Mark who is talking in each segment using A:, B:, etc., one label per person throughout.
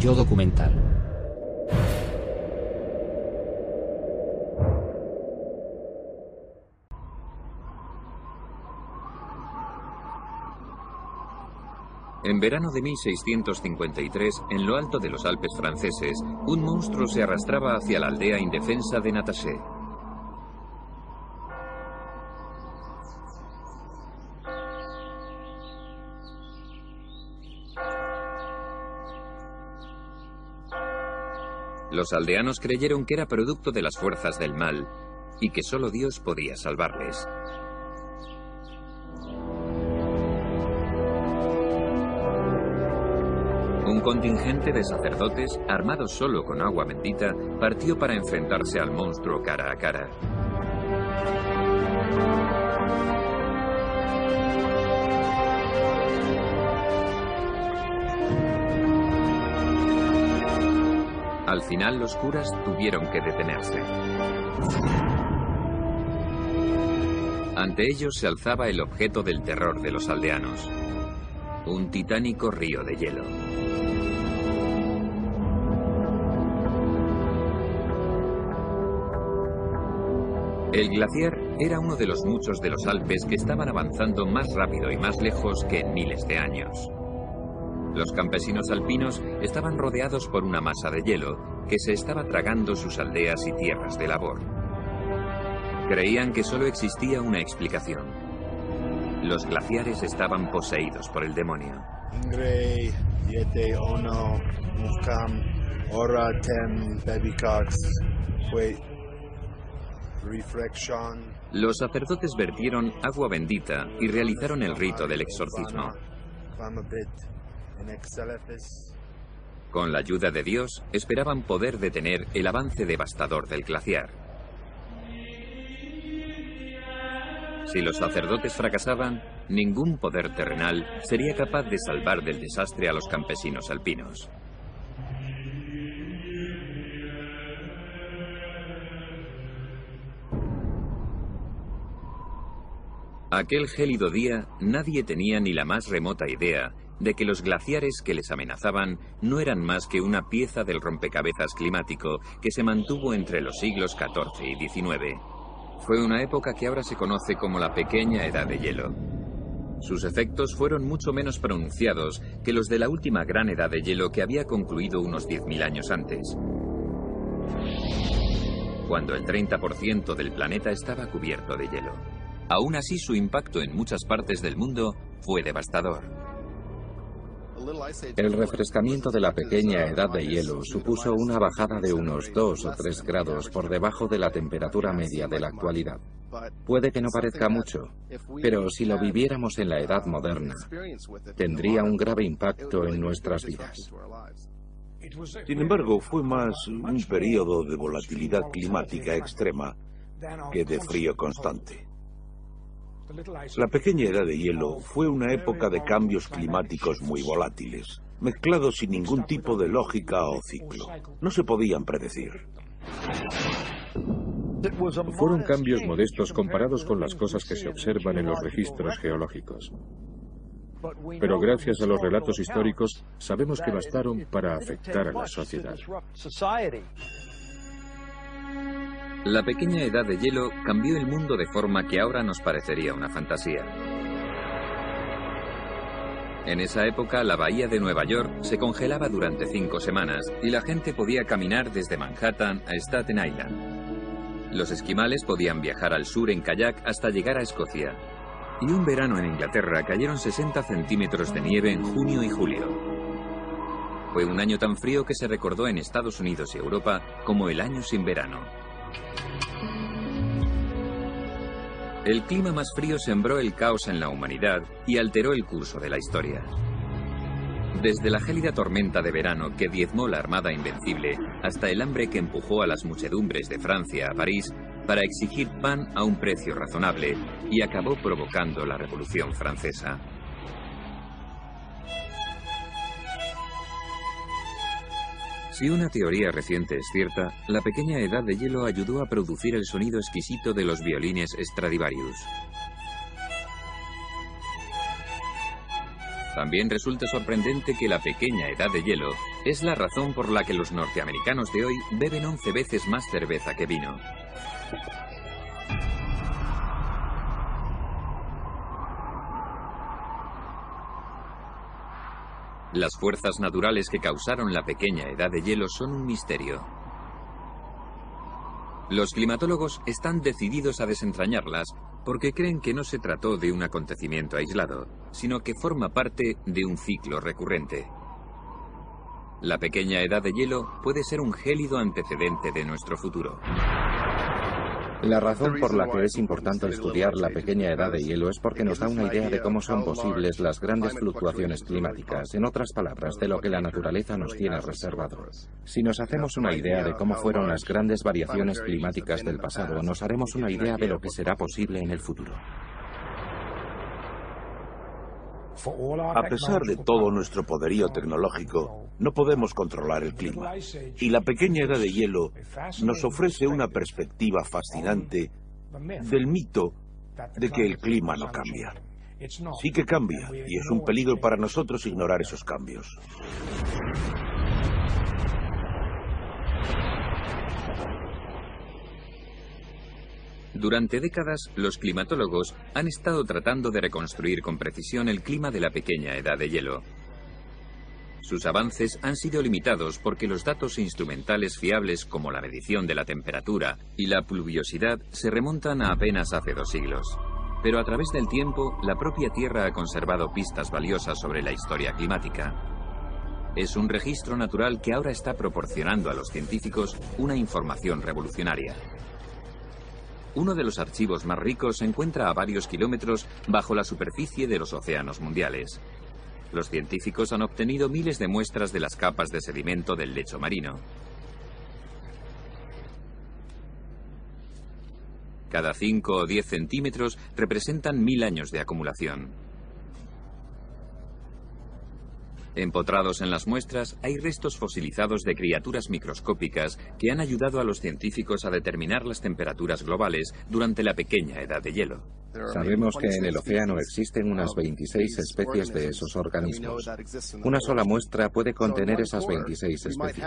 A: Yo documental.
B: En verano de 1653, en lo alto de los Alpes franceses, un monstruo se arrastraba hacia la aldea indefensa de Nataché. Los aldeanos creyeron que era producto de las fuerzas del mal y que solo Dios podía salvarles. Un contingente de sacerdotes, armados solo con agua bendita, partió para enfrentarse al monstruo cara a cara. Al final los curas tuvieron que detenerse. Ante ellos se alzaba el objeto del terror de los aldeanos, un titánico río de hielo. El glaciar era uno de los muchos de los Alpes que estaban avanzando más rápido y más lejos que en miles de años. Los campesinos alpinos estaban rodeados por una masa de hielo que se estaba tragando sus aldeas y tierras de labor. Creían que solo existía una explicación. Los glaciares estaban poseídos por el demonio. Los sacerdotes vertieron agua bendita y realizaron el rito del exorcismo. Con la ayuda de Dios, esperaban poder detener el avance devastador del glaciar. Si los sacerdotes fracasaban, ningún poder terrenal sería capaz de salvar del desastre a los campesinos alpinos. Aquel gélido día nadie tenía ni la más remota idea de que los glaciares que les amenazaban no eran más que una pieza del rompecabezas climático que se mantuvo entre los siglos XIV y XIX. Fue una época que ahora se conoce como la pequeña edad de hielo. Sus efectos fueron mucho menos pronunciados que los de la última gran edad de hielo que había concluido unos 10.000 años antes, cuando el 30% del planeta estaba cubierto de hielo. Aún así, su impacto en muchas partes del mundo fue devastador.
C: El refrescamiento de la pequeña edad de hielo supuso una bajada de unos 2 o 3 grados por debajo de la temperatura media de la actualidad. Puede que no parezca mucho, pero si lo viviéramos en la edad moderna, tendría un grave impacto en nuestras vidas.
D: Sin embargo, fue más un periodo de volatilidad climática extrema que de frío constante. La pequeña edad de hielo fue una época de cambios climáticos muy volátiles, mezclados sin ningún tipo de lógica o ciclo. No se podían predecir.
E: Fueron cambios modestos comparados con las cosas que se observan en los registros geológicos. Pero gracias a los relatos históricos sabemos que bastaron para afectar a la sociedad.
B: La pequeña edad de hielo cambió el mundo de forma que ahora nos parecería una fantasía. En esa época, la bahía de Nueva York se congelaba durante cinco semanas y la gente podía caminar desde Manhattan a Staten Island. Los esquimales podían viajar al sur en kayak hasta llegar a Escocia. Y un verano en Inglaterra cayeron 60 centímetros de nieve en junio y julio. Fue un año tan frío que se recordó en Estados Unidos y Europa como el año sin verano. El clima más frío sembró el caos en la humanidad y alteró el curso de la historia. Desde la gélida tormenta de verano que diezmó la Armada Invencible hasta el hambre que empujó a las muchedumbres de Francia a París para exigir pan a un precio razonable y acabó provocando la Revolución Francesa. Si una teoría reciente es cierta, la pequeña edad de hielo ayudó a producir el sonido exquisito de los violines Stradivarius. También resulta sorprendente que la pequeña edad de hielo es la razón por la que los norteamericanos de hoy beben 11 veces más cerveza que vino. Las fuerzas naturales que causaron la pequeña edad de hielo son un misterio. Los climatólogos están decididos a desentrañarlas porque creen que no se trató de un acontecimiento aislado, sino que forma parte de un ciclo recurrente. La pequeña edad de hielo puede ser un gélido antecedente de nuestro futuro.
C: La razón por la que es importante estudiar la pequeña edad de hielo es porque nos da una idea de cómo son posibles las grandes fluctuaciones climáticas, en otras palabras, de lo que la naturaleza nos tiene reservado. Si nos hacemos una idea de cómo fueron las grandes variaciones climáticas del pasado, nos haremos una idea de lo que será posible en el futuro.
D: A pesar de todo nuestro poderío tecnológico, no podemos controlar el clima. Y la pequeña edad de hielo nos ofrece una perspectiva fascinante del mito de que el clima no cambia. Sí que cambia, y es un peligro para nosotros ignorar esos cambios.
B: Durante décadas, los climatólogos han estado tratando de reconstruir con precisión el clima de la pequeña edad de hielo. Sus avances han sido limitados porque los datos instrumentales fiables como la medición de la temperatura y la pluviosidad se remontan a apenas hace dos siglos. Pero a través del tiempo, la propia Tierra ha conservado pistas valiosas sobre la historia climática. Es un registro natural que ahora está proporcionando a los científicos una información revolucionaria. Uno de los archivos más ricos se encuentra a varios kilómetros bajo la superficie de los océanos mundiales. Los científicos han obtenido miles de muestras de las capas de sedimento del lecho marino. Cada 5 o 10 centímetros representan mil años de acumulación. Empotrados en las muestras hay restos fosilizados de criaturas microscópicas que han ayudado a los científicos a determinar las temperaturas globales durante la pequeña edad de hielo.
C: Sabemos que en el océano existen unas 26 especies de esos organismos. Una sola muestra puede contener esas 26 especies,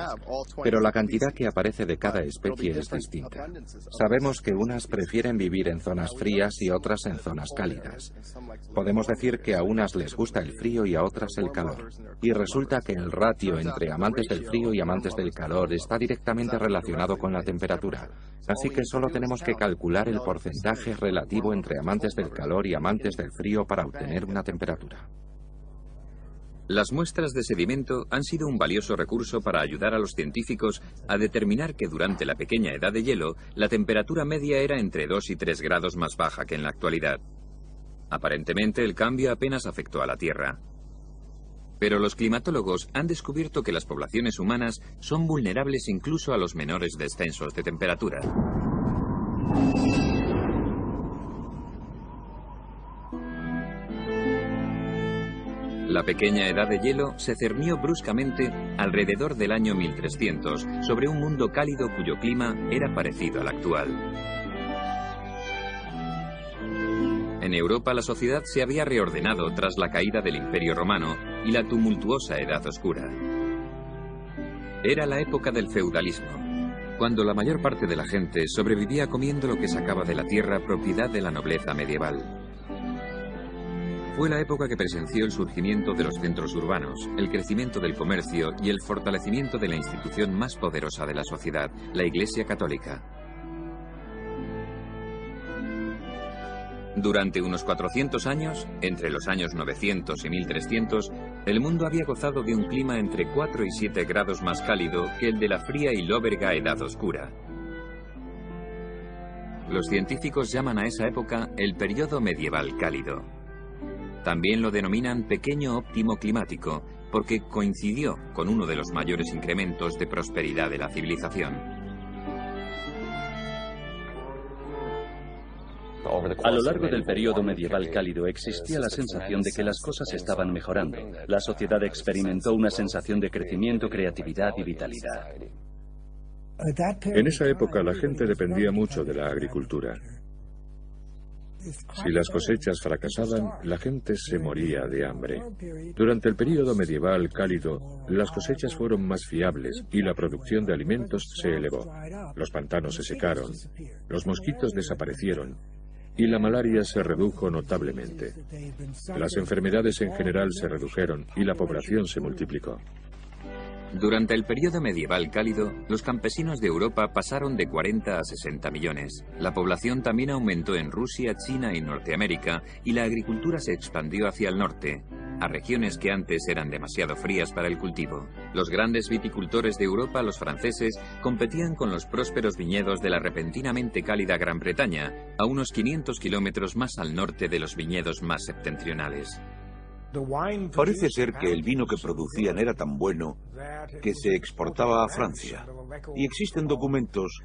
C: pero la cantidad que aparece de cada especie es distinta. Sabemos que unas prefieren vivir en zonas frías y otras en zonas cálidas. Podemos decir que a unas les gusta el frío y a otras el calor. Y resulta que el ratio entre amantes del frío y amantes del calor está directamente relacionado con la temperatura. Así que solo tenemos que calcular el porcentaje relativo entre amantes del calor y amantes del frío para obtener una temperatura.
B: Las muestras de sedimento han sido un valioso recurso para ayudar a los científicos a determinar que durante la pequeña edad de hielo la temperatura media era entre 2 y 3 grados más baja que en la actualidad. Aparentemente el cambio apenas afectó a la Tierra. Pero los climatólogos han descubierto que las poblaciones humanas son vulnerables incluso a los menores descensos de temperatura. La pequeña edad de hielo se cernió bruscamente alrededor del año 1300 sobre un mundo cálido cuyo clima era parecido al actual. En Europa la sociedad se había reordenado tras la caída del Imperio Romano y la tumultuosa Edad Oscura. Era la época del feudalismo, cuando la mayor parte de la gente sobrevivía comiendo lo que sacaba de la tierra propiedad de la nobleza medieval. Fue la época que presenció el surgimiento de los centros urbanos, el crecimiento del comercio y el fortalecimiento de la institución más poderosa de la sociedad, la Iglesia Católica. Durante unos 400 años, entre los años 900 y 1300, el mundo había gozado de un clima entre 4 y 7 grados más cálido que el de la fría y lóbrega Edad Oscura. Los científicos llaman a esa época el periodo medieval cálido. También lo denominan pequeño óptimo climático, porque coincidió con uno de los mayores incrementos de prosperidad de la civilización.
A: A lo largo del periodo medieval cálido existía la sensación de que las cosas estaban mejorando. La sociedad experimentó una sensación de crecimiento, creatividad y vitalidad.
E: En esa época la gente dependía mucho de la agricultura. Si las cosechas fracasaban, la gente se moría de hambre. Durante el periodo medieval cálido, las cosechas fueron más fiables y la producción de alimentos se elevó. Los pantanos se secaron, los mosquitos desaparecieron y la malaria se redujo notablemente. Las enfermedades en general se redujeron y la población se multiplicó.
B: Durante el periodo medieval cálido, los campesinos de Europa pasaron de 40 a 60 millones. La población también aumentó en Rusia, China y Norteamérica y la agricultura se expandió hacia el norte, a regiones que antes eran demasiado frías para el cultivo. Los grandes viticultores de Europa, los franceses, competían con los prósperos viñedos de la repentinamente cálida Gran Bretaña, a unos 500 kilómetros más al norte de los viñedos más septentrionales.
D: Parece ser que el vino que producían era tan bueno que se exportaba a Francia. Y existen documentos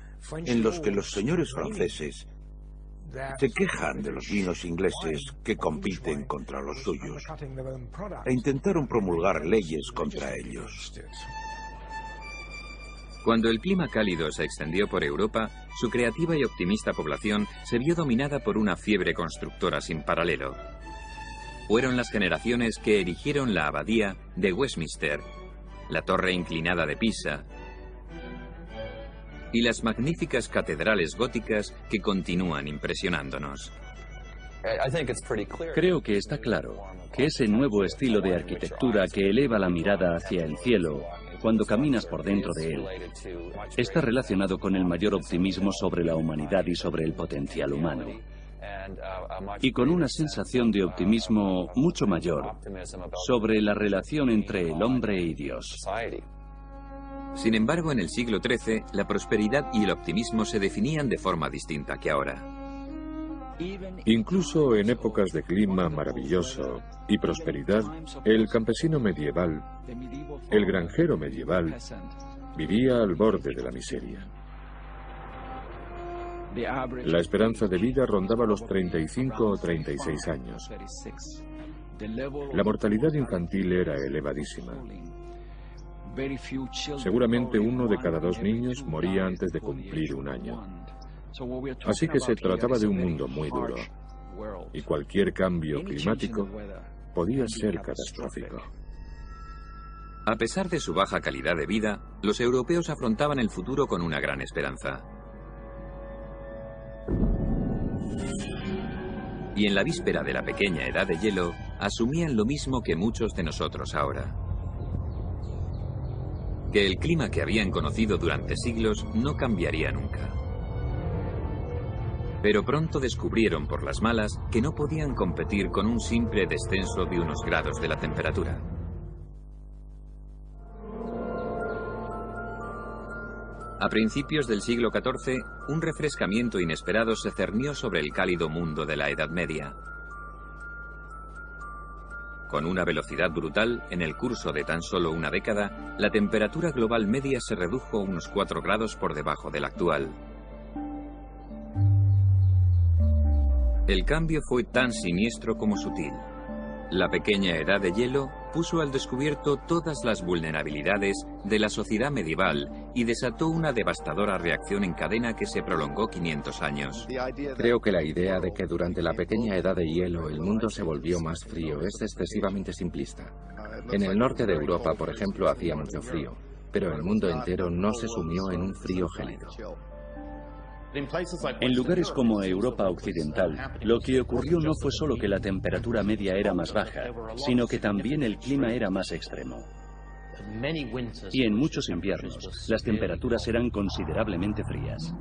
D: en los que los señores franceses se quejan de los vinos ingleses que compiten contra los suyos e intentaron promulgar leyes contra ellos.
B: Cuando el clima cálido se extendió por Europa, su creativa y optimista población se vio dominada por una fiebre constructora sin paralelo fueron las generaciones que erigieron la abadía de Westminster, la torre inclinada de Pisa y las magníficas catedrales góticas que continúan impresionándonos.
A: Creo que está claro que ese nuevo estilo de arquitectura que eleva la mirada hacia el cielo cuando caminas por dentro de él está relacionado con el mayor optimismo sobre la humanidad y sobre el potencial humano y con una sensación de optimismo mucho mayor sobre la relación entre el hombre y Dios.
B: Sin embargo, en el siglo XIII, la prosperidad y el optimismo se definían de forma distinta que ahora.
E: Incluso en épocas de clima maravilloso y prosperidad, el campesino medieval, el granjero medieval, vivía al borde de la miseria. La esperanza de vida rondaba los 35 o 36 años. La mortalidad infantil era elevadísima. Seguramente uno de cada dos niños moría antes de cumplir un año. Así que se trataba de un mundo muy duro. Y cualquier cambio climático podía ser catastrófico.
B: A pesar de su baja calidad de vida, los europeos afrontaban el futuro con una gran esperanza. Y en la víspera de la pequeña edad de hielo asumían lo mismo que muchos de nosotros ahora. Que el clima que habían conocido durante siglos no cambiaría nunca. Pero pronto descubrieron por las malas que no podían competir con un simple descenso de unos grados de la temperatura. A principios del siglo XIV, un refrescamiento inesperado se cernió sobre el cálido mundo de la Edad Media. Con una velocidad brutal, en el curso de tan solo una década, la temperatura global media se redujo unos 4 grados por debajo del actual. El cambio fue tan siniestro como sutil. La pequeña edad de hielo puso al descubierto todas las vulnerabilidades de la sociedad medieval y desató una devastadora reacción en cadena que se prolongó 500 años.
C: Creo que la idea de que durante la pequeña edad de hielo el mundo se volvió más frío es excesivamente simplista. En el norte de Europa, por ejemplo, hacía mucho frío, pero el mundo entero no se sumió en un frío gélido.
A: En lugares como Europa Occidental, lo que ocurrió no fue solo que la temperatura media era más baja, sino que también el clima era más extremo. Y en muchos inviernos, las temperaturas eran considerablemente frías.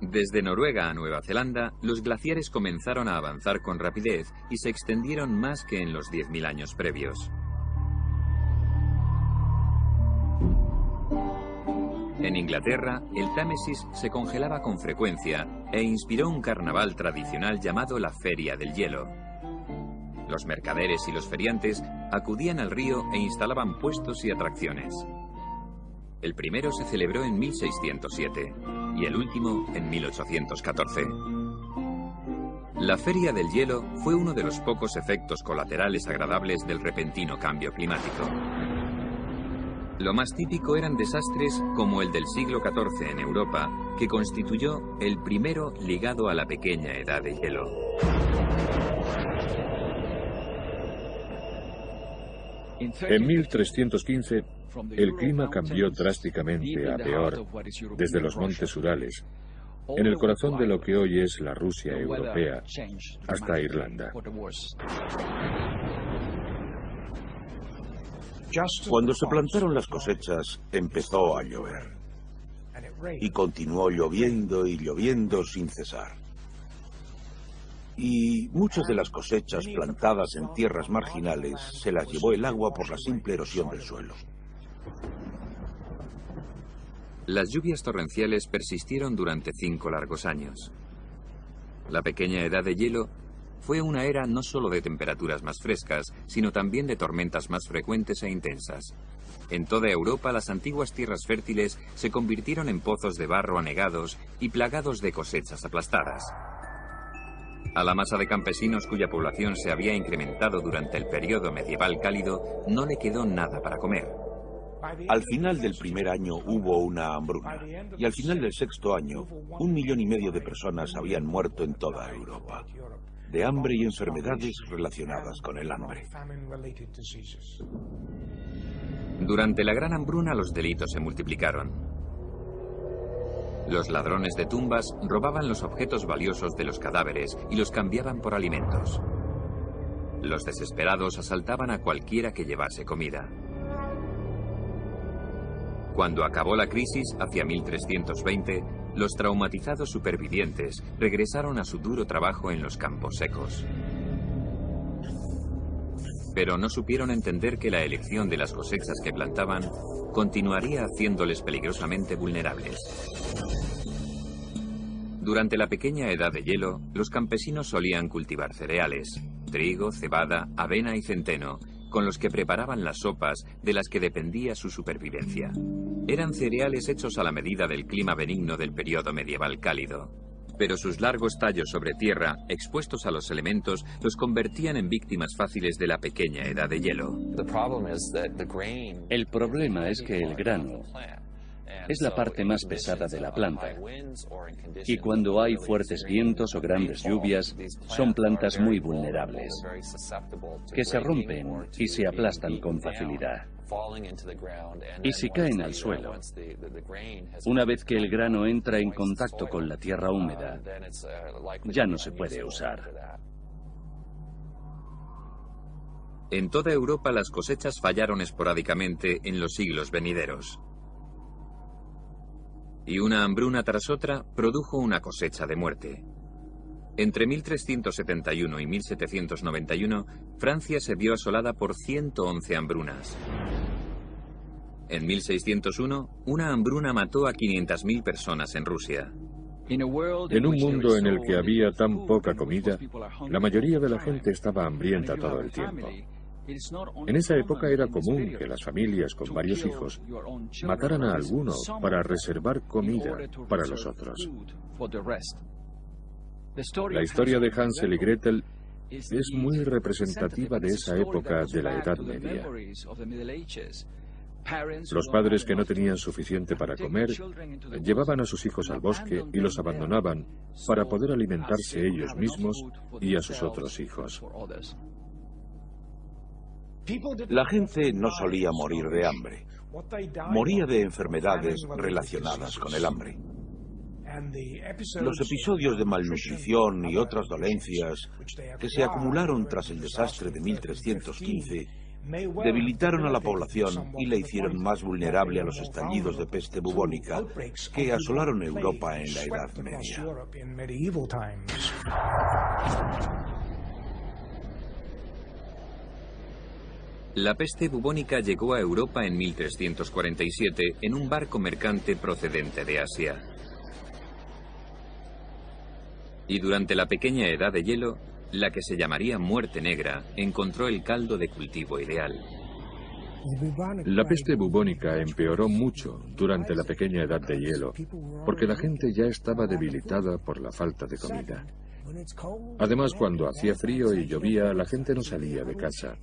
B: Desde Noruega a Nueva Zelanda, los glaciares comenzaron a avanzar con rapidez y se extendieron más que en los 10.000 años previos. En Inglaterra, el Támesis se congelaba con frecuencia e inspiró un carnaval tradicional llamado la Feria del Hielo. Los mercaderes y los feriantes acudían al río e instalaban puestos y atracciones. El primero se celebró en 1607 y el último en 1814. La Feria del Hielo fue uno de los pocos efectos colaterales agradables del repentino cambio climático. Lo más típico eran desastres como el del siglo XIV en Europa, que constituyó el primero ligado a la pequeña edad de hielo.
E: En 1315, el clima cambió drásticamente a peor desde los montes Urales, en el corazón de lo que hoy es la Rusia europea, hasta Irlanda.
D: Cuando se plantaron las cosechas, empezó a llover. Y continuó lloviendo y lloviendo sin cesar. Y muchas de las cosechas plantadas en tierras marginales se las llevó el agua por la simple erosión del suelo.
B: Las lluvias torrenciales persistieron durante cinco largos años. La pequeña edad de hielo fue una era no solo de temperaturas más frescas, sino también de tormentas más frecuentes e intensas. En toda Europa las antiguas tierras fértiles se convirtieron en pozos de barro anegados y plagados de cosechas aplastadas. A la masa de campesinos cuya población se había incrementado durante el periodo medieval cálido no le quedó nada para comer.
D: Al final del primer año hubo una hambruna y al final del sexto año un millón y medio de personas habían muerto en toda Europa de hambre y enfermedades relacionadas con el hambre.
B: Durante la gran hambruna los delitos se multiplicaron. Los ladrones de tumbas robaban los objetos valiosos de los cadáveres y los cambiaban por alimentos. Los desesperados asaltaban a cualquiera que llevase comida. Cuando acabó la crisis, hacia 1320, los traumatizados supervivientes regresaron a su duro trabajo en los campos secos. Pero no supieron entender que la elección de las cosechas que plantaban continuaría haciéndoles peligrosamente vulnerables. Durante la pequeña edad de hielo, los campesinos solían cultivar cereales, trigo, cebada, avena y centeno, con los que preparaban las sopas de las que dependía su supervivencia. Eran cereales hechos a la medida del clima benigno del periodo medieval cálido. Pero sus largos tallos sobre tierra, expuestos a los elementos, los convertían en víctimas fáciles de la pequeña edad de hielo.
A: El problema es que el grano es la parte más pesada de la planta. Y cuando hay fuertes vientos o grandes lluvias, son plantas muy vulnerables, que se rompen y se aplastan con facilidad. Y si caen al suelo, una vez que el grano entra en contacto con la tierra húmeda, ya no se puede usar.
B: En toda Europa las cosechas fallaron esporádicamente en los siglos venideros y una hambruna tras otra produjo una cosecha de muerte. Entre 1371 y 1791, Francia se vio asolada por 111 hambrunas. En 1601, una hambruna mató a 500.000 personas en Rusia.
E: En un mundo en el que había tan poca comida, la mayoría de la gente estaba hambrienta todo el tiempo. En esa época era común que las familias con varios hijos mataran a alguno para reservar comida para los otros. La historia de Hansel y Gretel es muy representativa de esa época de la Edad Media. Los padres que no tenían suficiente para comer llevaban a sus hijos al bosque y los abandonaban para poder alimentarse ellos mismos y a sus otros hijos.
D: La gente no solía morir de hambre, moría de enfermedades relacionadas con el hambre. Los episodios de malnutrición y otras dolencias que se acumularon tras el desastre de 1315 debilitaron a la población y la hicieron más vulnerable a los estallidos de peste bubónica que asolaron Europa en la Edad Media.
B: La peste bubónica llegó a Europa en 1347 en un barco mercante procedente de Asia. Y durante la pequeña edad de hielo, la que se llamaría muerte negra encontró el caldo de cultivo ideal.
E: La peste bubónica empeoró mucho durante la pequeña edad de hielo, porque la gente ya estaba debilitada por la falta de comida. Además, cuando hacía frío y llovía, la gente no salía de casa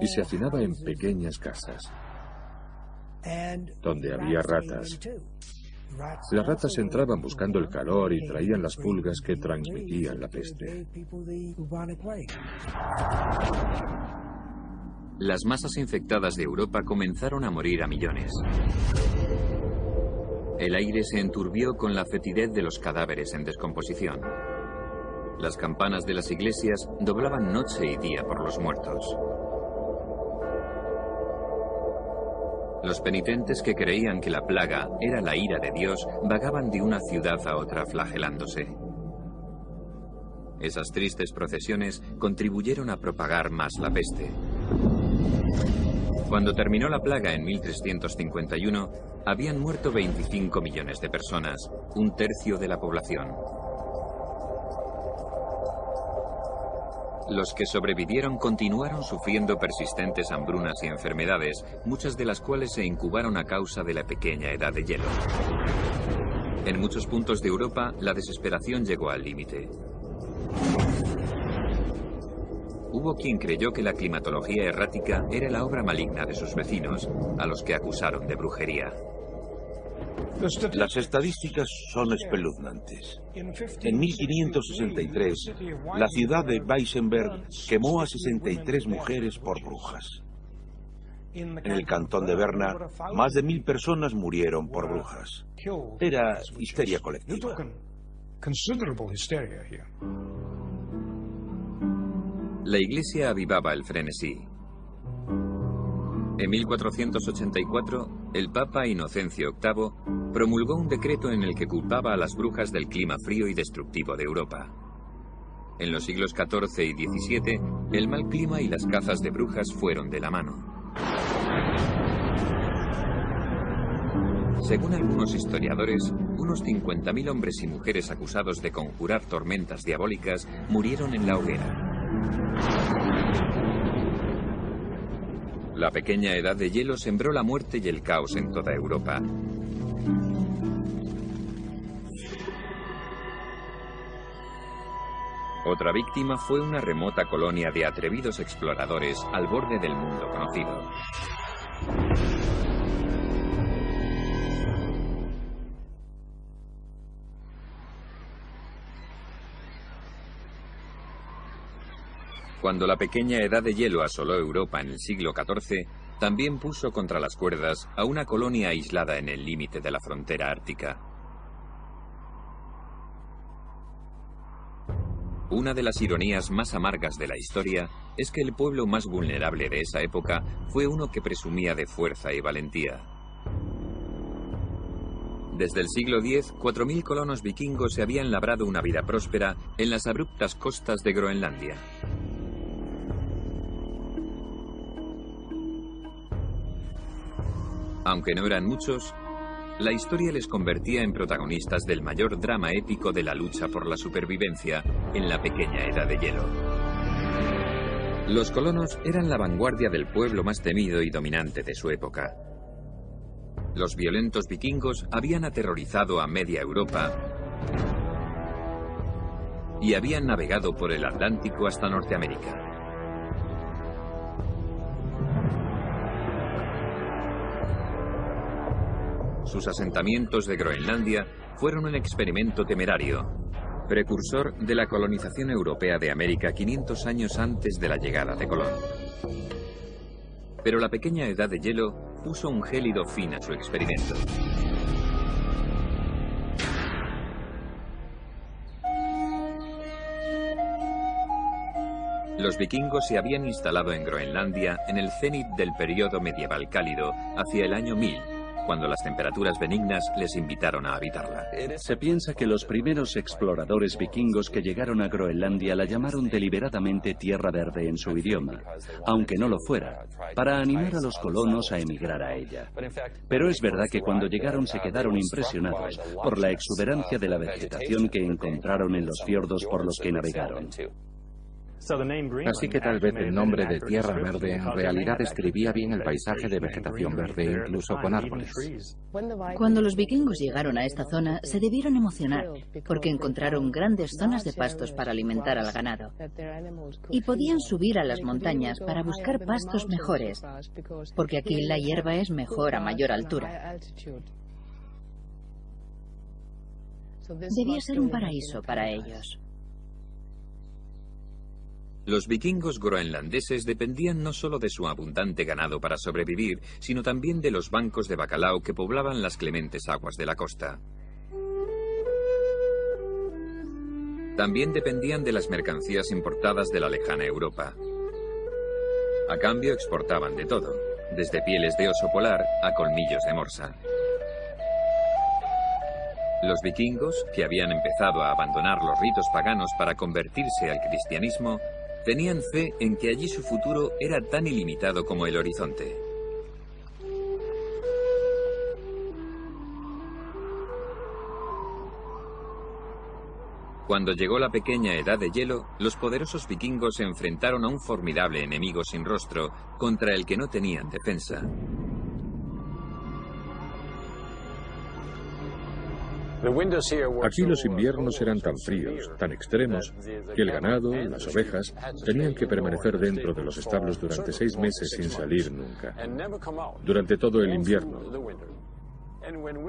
E: y se hacinaba en pequeñas casas, donde había ratas. Las ratas entraban buscando el calor y traían las pulgas que transmitían la peste.
B: Las masas infectadas de Europa comenzaron a morir a millones. El aire se enturbió con la fetidez de los cadáveres en descomposición. Las campanas de las iglesias doblaban noche y día por los muertos. Los penitentes que creían que la plaga era la ira de Dios vagaban de una ciudad a otra flagelándose. Esas tristes procesiones contribuyeron a propagar más la peste. Cuando terminó la plaga en 1351, habían muerto 25 millones de personas, un tercio de la población. Los que sobrevivieron continuaron sufriendo persistentes hambrunas y enfermedades, muchas de las cuales se incubaron a causa de la pequeña edad de hielo. En muchos puntos de Europa, la desesperación llegó al límite. Hubo quien creyó que la climatología errática era la obra maligna de sus vecinos, a los que acusaron de brujería.
D: Las estadísticas son espeluznantes. En 1563, la ciudad de Weissenberg quemó a 63 mujeres por brujas. En el cantón de Berna, más de mil personas murieron por brujas. Era histeria colectiva.
B: La iglesia avivaba el frenesí. En 1484, el Papa Inocencio VIII promulgó un decreto en el que culpaba a las brujas del clima frío y destructivo de Europa. En los siglos XIV y XVII, el mal clima y las cazas de brujas fueron de la mano. Según algunos historiadores, unos 50.000 hombres y mujeres acusados de conjurar tormentas diabólicas murieron en la hoguera. La pequeña edad de hielo sembró la muerte y el caos en toda Europa. Otra víctima fue una remota colonia de atrevidos exploradores al borde del mundo conocido. Cuando la pequeña edad de hielo asoló Europa en el siglo XIV, también puso contra las cuerdas a una colonia aislada en el límite de la frontera ártica. Una de las ironías más amargas de la historia es que el pueblo más vulnerable de esa época fue uno que presumía de fuerza y valentía. Desde el siglo X, 4.000 colonos vikingos se habían labrado una vida próspera en las abruptas costas de Groenlandia. Aunque no eran muchos, la historia les convertía en protagonistas del mayor drama épico de la lucha por la supervivencia en la pequeña edad de hielo. Los colonos eran la vanguardia del pueblo más temido y dominante de su época. Los violentos vikingos habían aterrorizado a media Europa y habían navegado por el Atlántico hasta Norteamérica. Sus asentamientos de Groenlandia fueron un experimento temerario, precursor de la colonización europea de América 500 años antes de la llegada de Colón. Pero la pequeña edad de hielo puso un gélido fin a su experimento. Los vikingos se habían instalado en Groenlandia en el cenit del periodo medieval cálido hacia el año 1000 cuando las temperaturas benignas les invitaron a habitarla.
A: Se piensa que los primeros exploradores vikingos que llegaron a Groenlandia la llamaron deliberadamente Tierra Verde en su idioma, aunque no lo fuera, para animar a los colonos a emigrar a ella. Pero es verdad que cuando llegaron se quedaron impresionados por la exuberancia de la vegetación que encontraron en los fiordos por los que navegaron.
C: Así que tal vez el nombre de Tierra Verde en realidad describía bien el paisaje de vegetación verde, incluso con árboles.
F: Cuando los vikingos llegaron a esta zona, se debieron emocionar, porque encontraron grandes zonas de pastos para alimentar al ganado. Y podían subir a las montañas para buscar pastos mejores, porque aquí la hierba es mejor a mayor altura. Debía ser un paraíso para ellos.
B: Los vikingos groenlandeses dependían no solo de su abundante ganado para sobrevivir, sino también de los bancos de bacalao que poblaban las clementes aguas de la costa. También dependían de las mercancías importadas de la lejana Europa. A cambio exportaban de todo, desde pieles de oso polar a colmillos de morsa. Los vikingos, que habían empezado a abandonar los ritos paganos para convertirse al cristianismo, Tenían fe en que allí su futuro era tan ilimitado como el horizonte. Cuando llegó la pequeña edad de hielo, los poderosos vikingos se enfrentaron a un formidable enemigo sin rostro contra el que no tenían defensa.
E: Aquí los inviernos eran tan fríos, tan extremos, que el ganado, y las ovejas, tenían que permanecer dentro de los establos durante seis meses sin salir nunca, durante todo el invierno.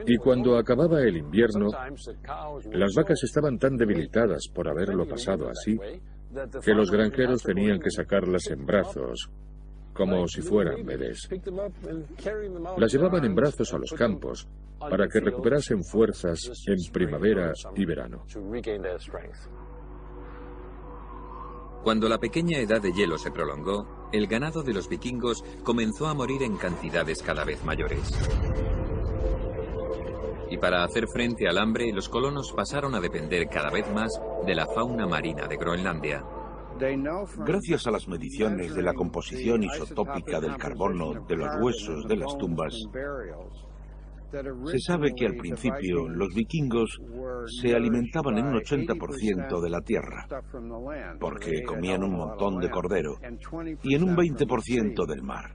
E: Y cuando acababa el invierno, las vacas estaban tan debilitadas por haberlo pasado así, que los granjeros tenían que sacarlas en brazos, como si fueran bebés. Las llevaban en brazos a los campos para que recuperasen fuerzas en primavera y verano.
B: Cuando la pequeña edad de hielo se prolongó, el ganado de los vikingos comenzó a morir en cantidades cada vez mayores. Y para hacer frente al hambre, los colonos pasaron a depender cada vez más de la fauna marina de Groenlandia.
D: Gracias a las mediciones de la composición isotópica del carbono de los huesos de las tumbas, se sabe que al principio los vikingos se alimentaban en un 80% de la tierra, porque comían un montón de cordero, y en un 20% del mar.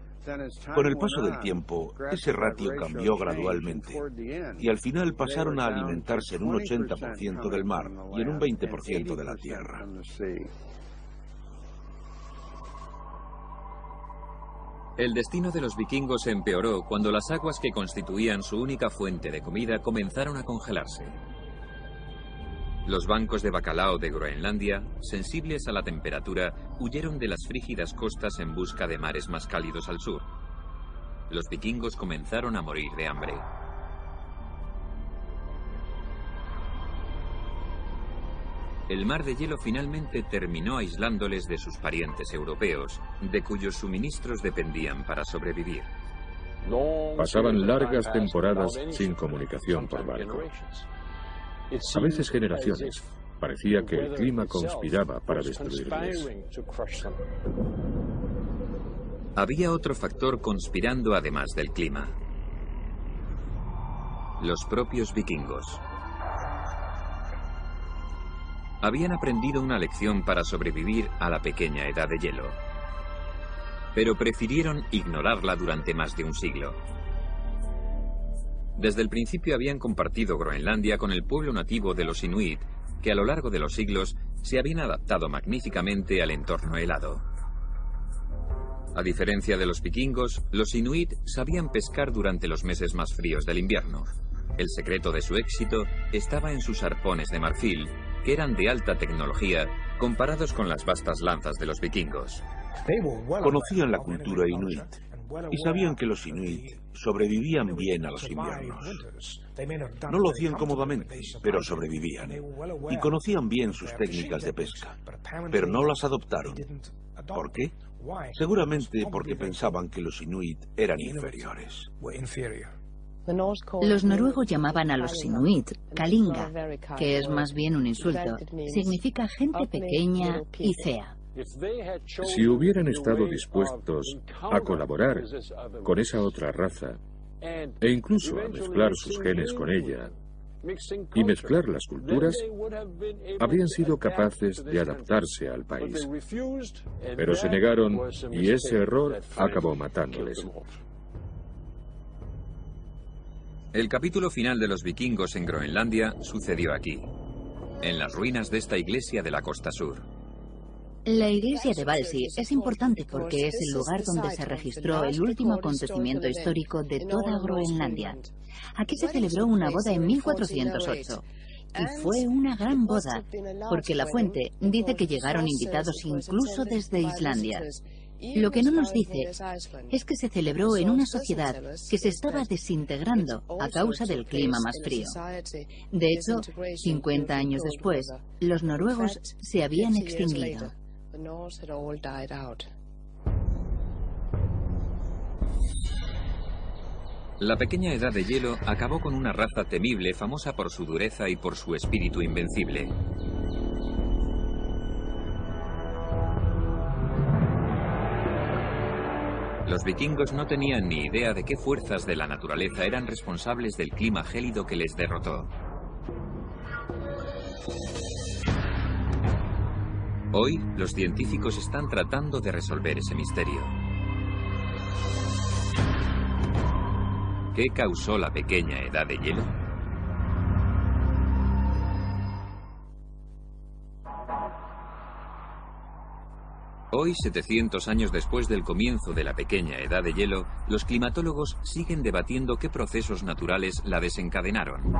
D: Con el paso del tiempo, ese ratio cambió gradualmente y al final pasaron a alimentarse en un 80% del mar y en un 20% de la tierra.
B: El destino de los vikingos empeoró cuando las aguas que constituían su única fuente de comida comenzaron a congelarse. Los bancos de bacalao de Groenlandia, sensibles a la temperatura, huyeron de las frígidas costas en busca de mares más cálidos al sur. Los vikingos comenzaron a morir de hambre. El mar de hielo finalmente terminó aislándoles de sus parientes europeos, de cuyos suministros dependían para sobrevivir.
E: Pasaban largas temporadas sin comunicación por barco. A veces generaciones. Parecía que el clima conspiraba para destruirles.
B: Había otro factor conspirando además del clima. Los propios vikingos habían aprendido una lección para sobrevivir a la pequeña edad de hielo. Pero prefirieron ignorarla durante más de un siglo. Desde el principio habían compartido Groenlandia con el pueblo nativo de los Inuit, que a lo largo de los siglos se habían adaptado magníficamente al entorno helado. A diferencia de los vikingos, los Inuit sabían pescar durante los meses más fríos del invierno. El secreto de su éxito estaba en sus arpones de marfil, eran de alta tecnología comparados con las vastas lanzas de los vikingos.
D: Conocían la cultura inuit y sabían que los inuit sobrevivían bien a los inviernos. No lo hacían cómodamente, pero sobrevivían. Y conocían bien sus técnicas de pesca, pero no las adoptaron. ¿Por qué? Seguramente porque pensaban que los inuit eran inferiores.
F: Los noruegos llamaban a los inuit Kalinga, que es más bien un insulto. Significa gente pequeña y fea.
E: Si hubieran estado dispuestos a colaborar con esa otra raza e incluso a mezclar sus genes con ella y mezclar las culturas, habrían sido capaces de adaptarse al país. Pero se negaron y ese error acabó matándoles.
B: El capítulo final de los vikingos en Groenlandia sucedió aquí, en las ruinas de esta iglesia de la costa sur.
F: La iglesia de Balsi es importante porque es el lugar donde se registró el último acontecimiento histórico de toda Groenlandia. Aquí se celebró una boda en 1408 y fue una gran boda, porque la fuente dice que llegaron invitados incluso desde Islandia. Lo que no nos dice es que se celebró en una sociedad que se estaba desintegrando a causa del clima más frío. De hecho, 50 años después, los noruegos se habían extinguido.
B: La pequeña edad de hielo acabó con una raza temible famosa por su dureza y por su espíritu invencible. Los vikingos no tenían ni idea de qué fuerzas de la naturaleza eran responsables del clima gélido que les derrotó. Hoy, los científicos están tratando de resolver ese misterio. ¿Qué causó la pequeña edad de hielo? Hoy, 700 años después del comienzo de la pequeña edad de hielo, los climatólogos siguen debatiendo qué procesos naturales la desencadenaron.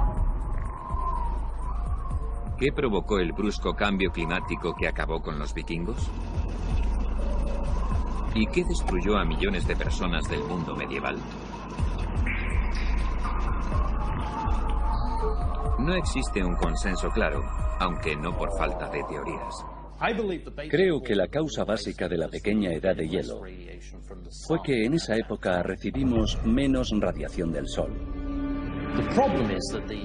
B: ¿Qué provocó el brusco cambio climático que acabó con los vikingos? ¿Y qué destruyó a millones de personas del mundo medieval? No existe un consenso claro, aunque no por falta de teorías.
A: Creo que la causa básica de la pequeña edad de hielo fue que en esa época recibimos menos radiación del Sol.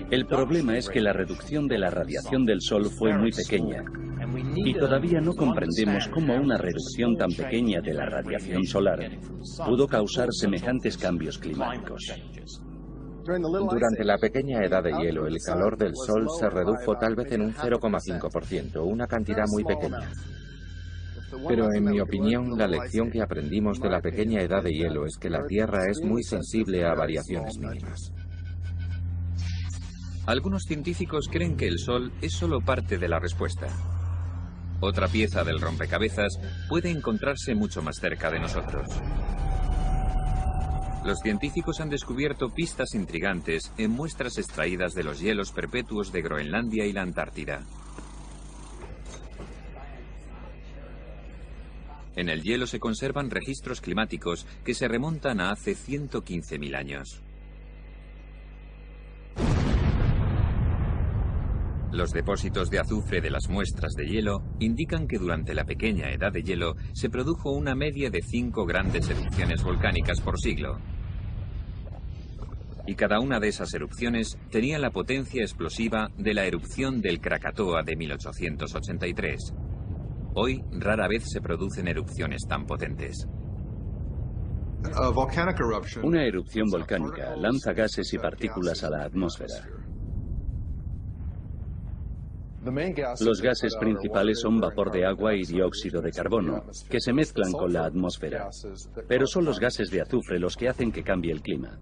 A: El problema es que la reducción de la radiación del Sol fue muy pequeña y todavía no comprendemos cómo una reducción tan pequeña de la radiación solar pudo causar semejantes cambios climáticos.
C: Durante la pequeña edad de hielo, el calor del Sol se redujo tal vez en un 0,5%, una cantidad muy pequeña. Pero en mi opinión, la lección que aprendimos de la pequeña edad de hielo es que la Tierra es muy sensible a variaciones mínimas.
B: Algunos científicos creen que el Sol es solo parte de la respuesta. Otra pieza del rompecabezas puede encontrarse mucho más cerca de nosotros. Los científicos han descubierto pistas intrigantes en muestras extraídas de los hielos perpetuos de Groenlandia y la Antártida. En el hielo se conservan registros climáticos que se remontan a hace 115.000 años. Los depósitos de azufre de las muestras de hielo indican que durante la pequeña edad de hielo se produjo una media de cinco grandes erupciones volcánicas por siglo. Y cada una de esas erupciones tenía la potencia explosiva de la erupción del Krakatoa de 1883. Hoy rara vez se producen erupciones tan potentes.
A: Una erupción volcánica lanza gases y partículas a la atmósfera. Los gases principales son vapor de agua y dióxido de carbono, que se mezclan con la atmósfera, pero son los gases de azufre los que hacen que cambie el clima.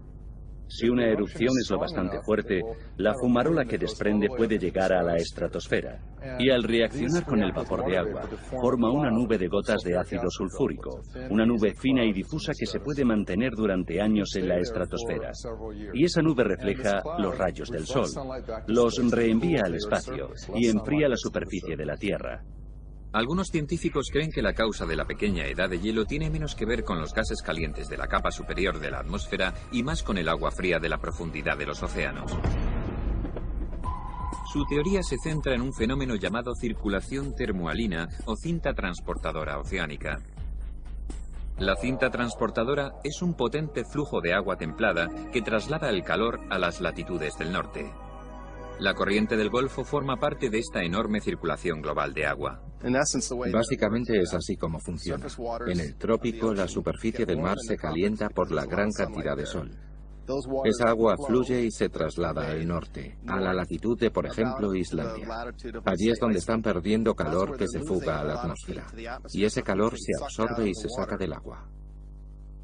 A: Si una erupción es lo bastante fuerte, la fumarola que desprende puede llegar a la estratosfera y al reaccionar con el vapor de agua, forma una nube de gotas de ácido sulfúrico, una nube fina y difusa que se puede mantener durante años en la estratosfera. Y esa nube refleja los rayos del Sol, los reenvía al espacio y enfría la superficie de la Tierra.
B: Algunos científicos creen que la causa de la pequeña edad de hielo tiene menos que ver con los gases calientes de la capa superior de la atmósfera y más con el agua fría de la profundidad de los océanos. Su teoría se centra en un fenómeno llamado circulación termoalina o cinta transportadora oceánica. La cinta transportadora es un potente flujo de agua templada que traslada el calor a las latitudes del norte. La corriente del Golfo forma parte de esta enorme circulación global de agua.
C: Básicamente es así como funciona. En el trópico, la superficie del mar se calienta por la gran cantidad de sol. Esa agua fluye y se traslada al norte, a la latitud de, por ejemplo, Islandia. Allí es donde están perdiendo calor que se fuga a la atmósfera. Y ese calor se absorbe y se saca del agua.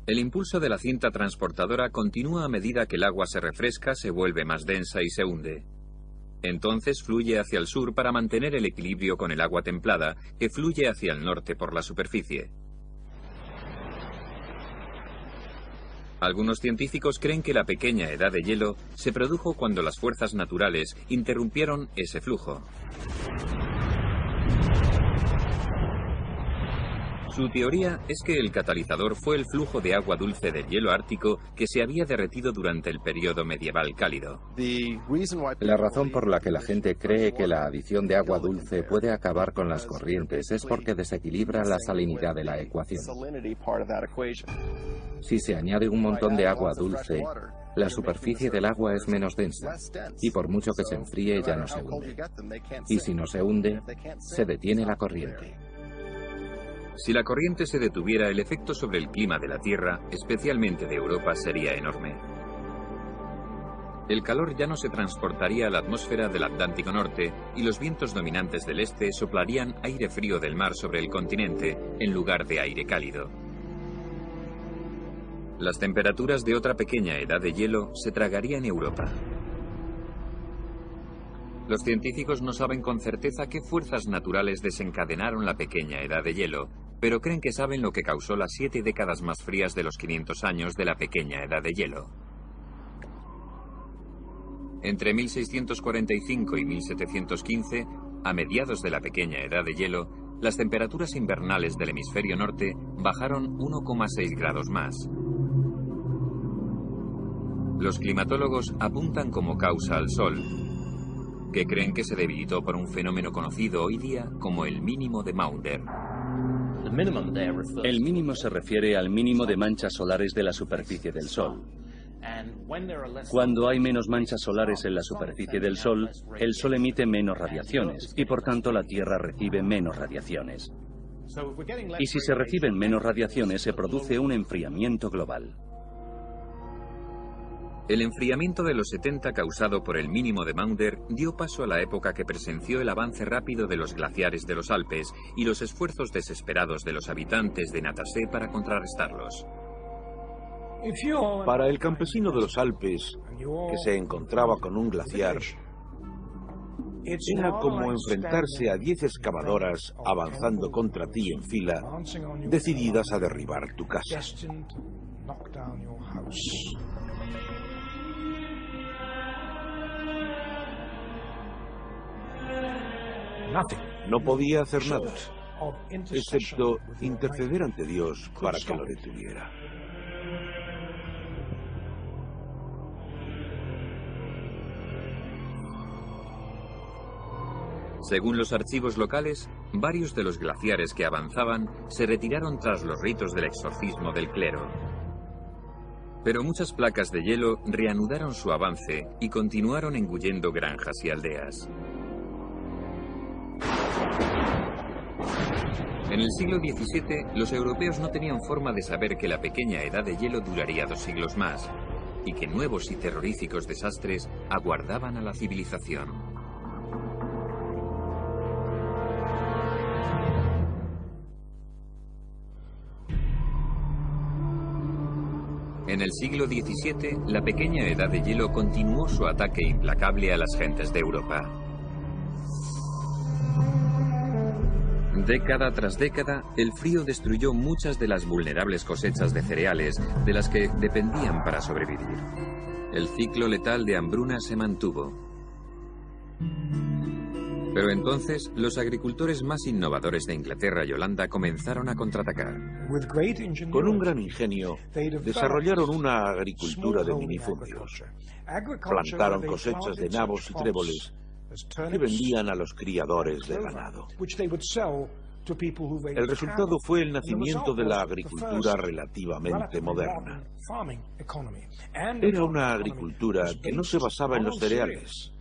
B: El impulso de la cinta transportadora continúa a medida que el agua se refresca, se vuelve más densa y se hunde. Entonces fluye hacia el sur para mantener el equilibrio con el agua templada, que fluye hacia el norte por la superficie. Algunos científicos creen que la pequeña edad de hielo se produjo cuando las fuerzas naturales interrumpieron ese flujo. Su teoría es que el catalizador fue el flujo de agua dulce del hielo ártico que se había derretido durante el periodo medieval cálido.
C: La razón por la que la gente cree que la adición de agua dulce puede acabar con las corrientes es porque desequilibra la salinidad de la ecuación. Si se añade un montón de agua dulce, la superficie del agua es menos densa y por mucho que se enfríe ya no se hunde. Y si no se hunde, se detiene la corriente.
B: Si la corriente se detuviera, el efecto sobre el clima de la Tierra, especialmente de Europa, sería enorme. El calor ya no se transportaría a la atmósfera del Atlántico Norte y los vientos dominantes del este soplarían aire frío del mar sobre el continente en lugar de aire cálido. Las temperaturas de otra pequeña edad de hielo se tragarían Europa. Los científicos no saben con certeza qué fuerzas naturales desencadenaron la pequeña edad de hielo, pero creen que saben lo que causó las siete décadas más frías de los 500 años de la pequeña edad de hielo. Entre 1645 y 1715, a mediados de la pequeña edad de hielo, las temperaturas invernales del hemisferio norte bajaron 1,6 grados más. Los climatólogos apuntan como causa al Sol, que creen que se debilitó por un fenómeno conocido hoy día como el mínimo de Maunder.
A: El mínimo se refiere al mínimo de manchas solares de la superficie del Sol. Cuando hay menos manchas solares en la superficie del Sol, el Sol emite menos radiaciones y por tanto la Tierra recibe menos radiaciones. Y si se reciben menos radiaciones se produce un enfriamiento global.
B: El enfriamiento de los 70 causado por el mínimo de Maunder dio paso a la época que presenció el avance rápido de los glaciares de los Alpes y los esfuerzos desesperados de los habitantes de Natasé para contrarrestarlos.
D: Para el campesino de los Alpes, que se encontraba con un glaciar, era como enfrentarse a diez excavadoras avanzando contra ti en fila, decididas a derribar tu casa. No podía hacer nada, excepto interceder ante Dios para que lo detuviera.
B: Según los archivos locales, varios de los glaciares que avanzaban se retiraron tras los ritos del exorcismo del clero. Pero muchas placas de hielo reanudaron su avance y continuaron engullendo granjas y aldeas. En el siglo XVII, los europeos no tenían forma de saber que la pequeña edad de hielo duraría dos siglos más y que nuevos y terroríficos desastres aguardaban a la civilización. En el siglo XVII, la pequeña edad de hielo continuó su ataque implacable a las gentes de Europa. Década tras década, el frío destruyó muchas de las vulnerables cosechas de cereales de las que dependían para sobrevivir. El ciclo letal de hambruna se mantuvo. Pero entonces, los agricultores más innovadores de Inglaterra y Holanda comenzaron a contraatacar.
D: Con un gran ingenio, desarrollaron una agricultura de minifundios. Plantaron cosechas de nabos y tréboles que vendían a los criadores de ganado. El resultado fue el nacimiento de la agricultura relativamente moderna. Era una agricultura que no se basaba en los cereales,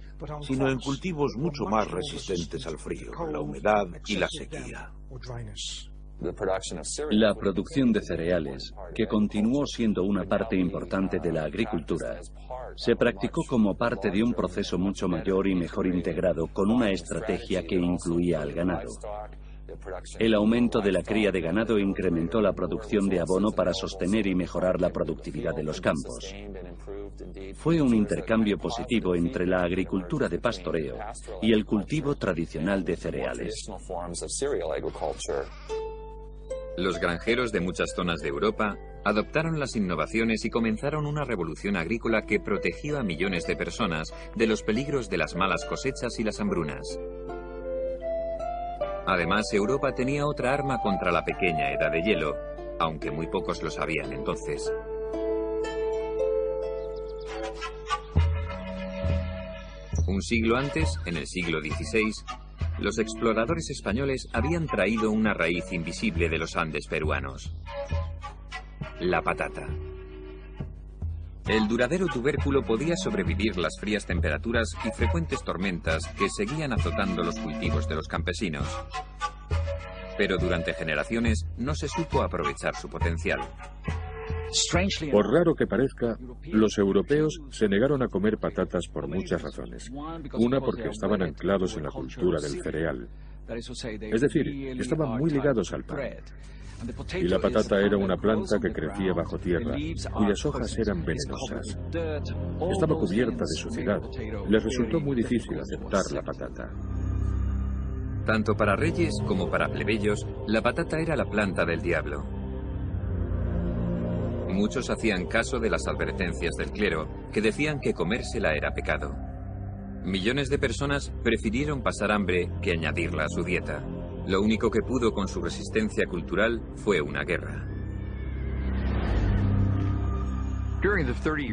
D: sino en cultivos mucho más resistentes al frío, la humedad y la sequía.
A: La producción de cereales, que continuó siendo una parte importante de la agricultura, se practicó como parte de un proceso mucho mayor y mejor integrado con una estrategia que incluía al ganado. El aumento de la cría de ganado incrementó la producción de abono para sostener y mejorar la productividad de los campos. Fue un intercambio positivo entre la agricultura de pastoreo y el cultivo tradicional de cereales.
B: Los granjeros de muchas zonas de Europa adoptaron las innovaciones y comenzaron una revolución agrícola que protegió a millones de personas de los peligros de las malas cosechas y las hambrunas. Además, Europa tenía otra arma contra la pequeña edad de hielo, aunque muy pocos lo sabían entonces. Un siglo antes, en el siglo XVI, los exploradores españoles habían traído una raíz invisible de los Andes peruanos. La patata. El duradero tubérculo podía sobrevivir las frías temperaturas y frecuentes tormentas que seguían azotando los cultivos de los campesinos. Pero durante generaciones no se supo aprovechar su potencial.
E: Por raro que parezca, los europeos se negaron a comer patatas por muchas razones. Una porque estaban anclados en la cultura del cereal. Es decir, estaban muy ligados al pan. Y la patata era una planta que crecía bajo tierra, cuyas hojas eran venenosas. Estaba cubierta de suciedad. Les resultó muy difícil aceptar la patata.
B: Tanto para reyes como para plebeyos, la patata era la planta del diablo. Muchos hacían caso de las advertencias del clero, que decían que comérsela era pecado. Millones de personas prefirieron pasar hambre que añadirla a su dieta. Lo único que pudo con su resistencia cultural fue una guerra.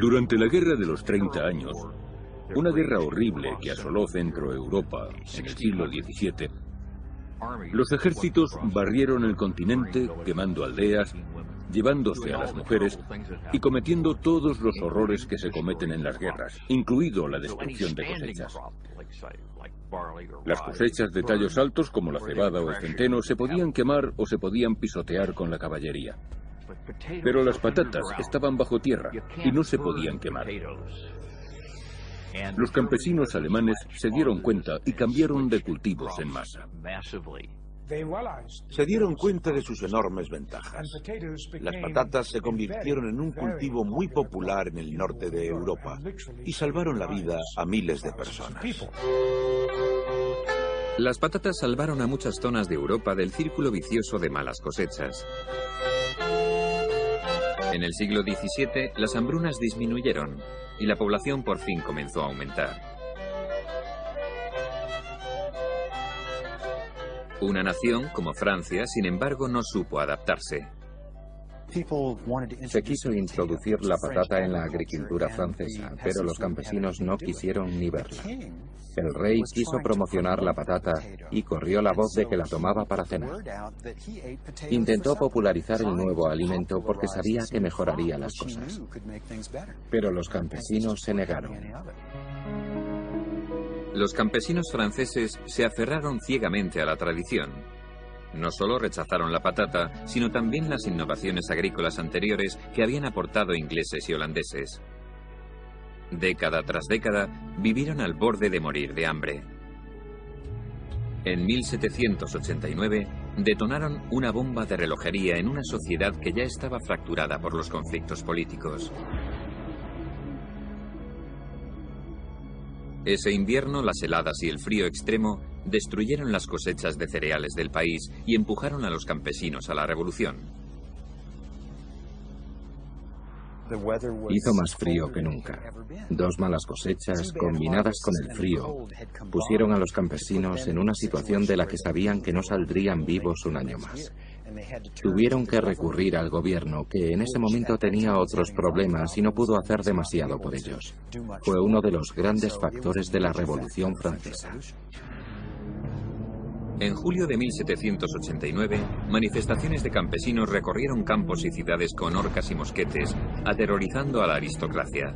G: Durante la Guerra de los 30 años, una guerra horrible que asoló Centro Europa en el siglo XVII, los ejércitos barrieron el continente quemando aldeas, llevándose a las mujeres y cometiendo todos los horrores que se cometen en las guerras, incluido la destrucción de cosechas. Las cosechas de tallos altos como la cebada o el centeno se podían quemar o se podían pisotear con la caballería. Pero las patatas estaban bajo tierra y no se podían quemar. Los campesinos alemanes se dieron cuenta y cambiaron de cultivos en masa.
D: Se dieron cuenta de sus enormes ventajas. Las patatas se convirtieron en un cultivo muy popular en el norte de Europa y salvaron la vida a miles de personas.
B: Las patatas salvaron a muchas zonas de Europa del círculo vicioso de malas cosechas. En el siglo XVII, las hambrunas disminuyeron y la población por fin comenzó a aumentar. Una nación como Francia, sin embargo, no supo adaptarse.
C: Se quiso introducir la patata en la agricultura francesa, pero los campesinos no quisieron ni verla. El rey quiso promocionar la patata y corrió la voz de que la tomaba para cenar. Intentó popularizar el nuevo alimento porque sabía que mejoraría las cosas. Pero los campesinos se negaron.
B: Los campesinos franceses se aferraron ciegamente a la tradición. No solo rechazaron la patata, sino también las innovaciones agrícolas anteriores que habían aportado ingleses y holandeses. Década tras década, vivieron al borde de morir de hambre. En 1789, detonaron una bomba de relojería en una sociedad que ya estaba fracturada por los conflictos políticos. Ese invierno, las heladas y el frío extremo destruyeron las cosechas de cereales del país y empujaron a los campesinos a la revolución.
C: Hizo más frío que nunca. Dos malas cosechas combinadas con el frío pusieron a los campesinos en una situación de la que sabían que no saldrían vivos un año más. Tuvieron que recurrir al gobierno, que en ese momento tenía otros problemas y no pudo hacer demasiado por ellos. Fue uno de los grandes factores de la Revolución Francesa.
B: En julio de 1789, manifestaciones de campesinos recorrieron campos y ciudades con orcas y mosquetes, aterrorizando a la aristocracia.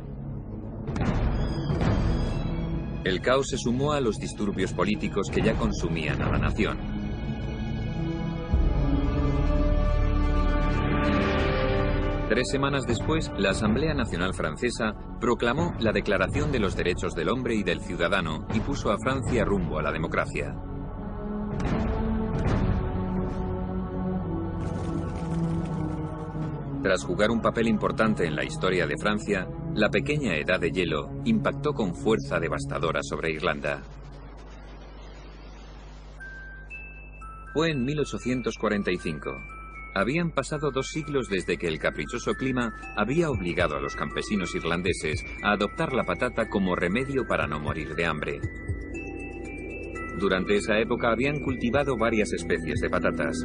B: El caos se sumó a los disturbios políticos que ya consumían a la nación. Tres semanas después, la Asamblea Nacional Francesa proclamó la Declaración de los Derechos del Hombre y del Ciudadano y puso a Francia rumbo a la democracia. Tras jugar un papel importante en la historia de Francia, la pequeña edad de hielo impactó con fuerza devastadora sobre Irlanda. Fue en 1845. Habían pasado dos siglos desde que el caprichoso clima había obligado a los campesinos irlandeses a adoptar la patata como remedio para no morir de hambre. Durante esa época habían cultivado varias especies de patatas,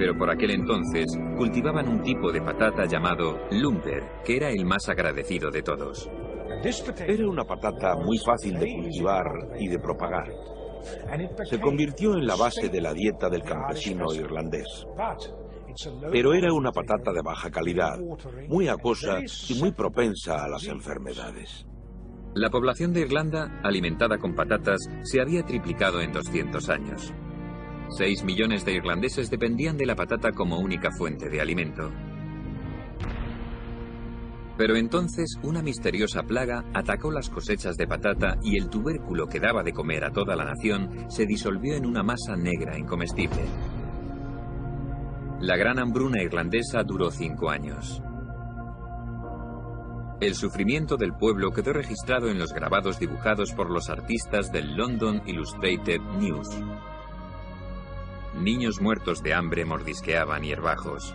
B: pero por aquel entonces cultivaban un tipo de patata llamado lumber, que era el más agradecido de todos.
D: Era una patata muy fácil de cultivar y de propagar. Se convirtió en la base de la dieta del campesino irlandés. Pero era una patata de baja calidad, muy acuosa y muy propensa a las enfermedades.
B: La población de Irlanda, alimentada con patatas, se había triplicado en 200 años. Seis millones de irlandeses dependían de la patata como única fuente de alimento. Pero entonces una misteriosa plaga atacó las cosechas de patata y el tubérculo que daba de comer a toda la nación se disolvió en una masa negra incomestible. La gran hambruna irlandesa duró cinco años. El sufrimiento del pueblo quedó registrado en los grabados dibujados por los artistas del London Illustrated News. Niños muertos de hambre mordisqueaban hierbajos.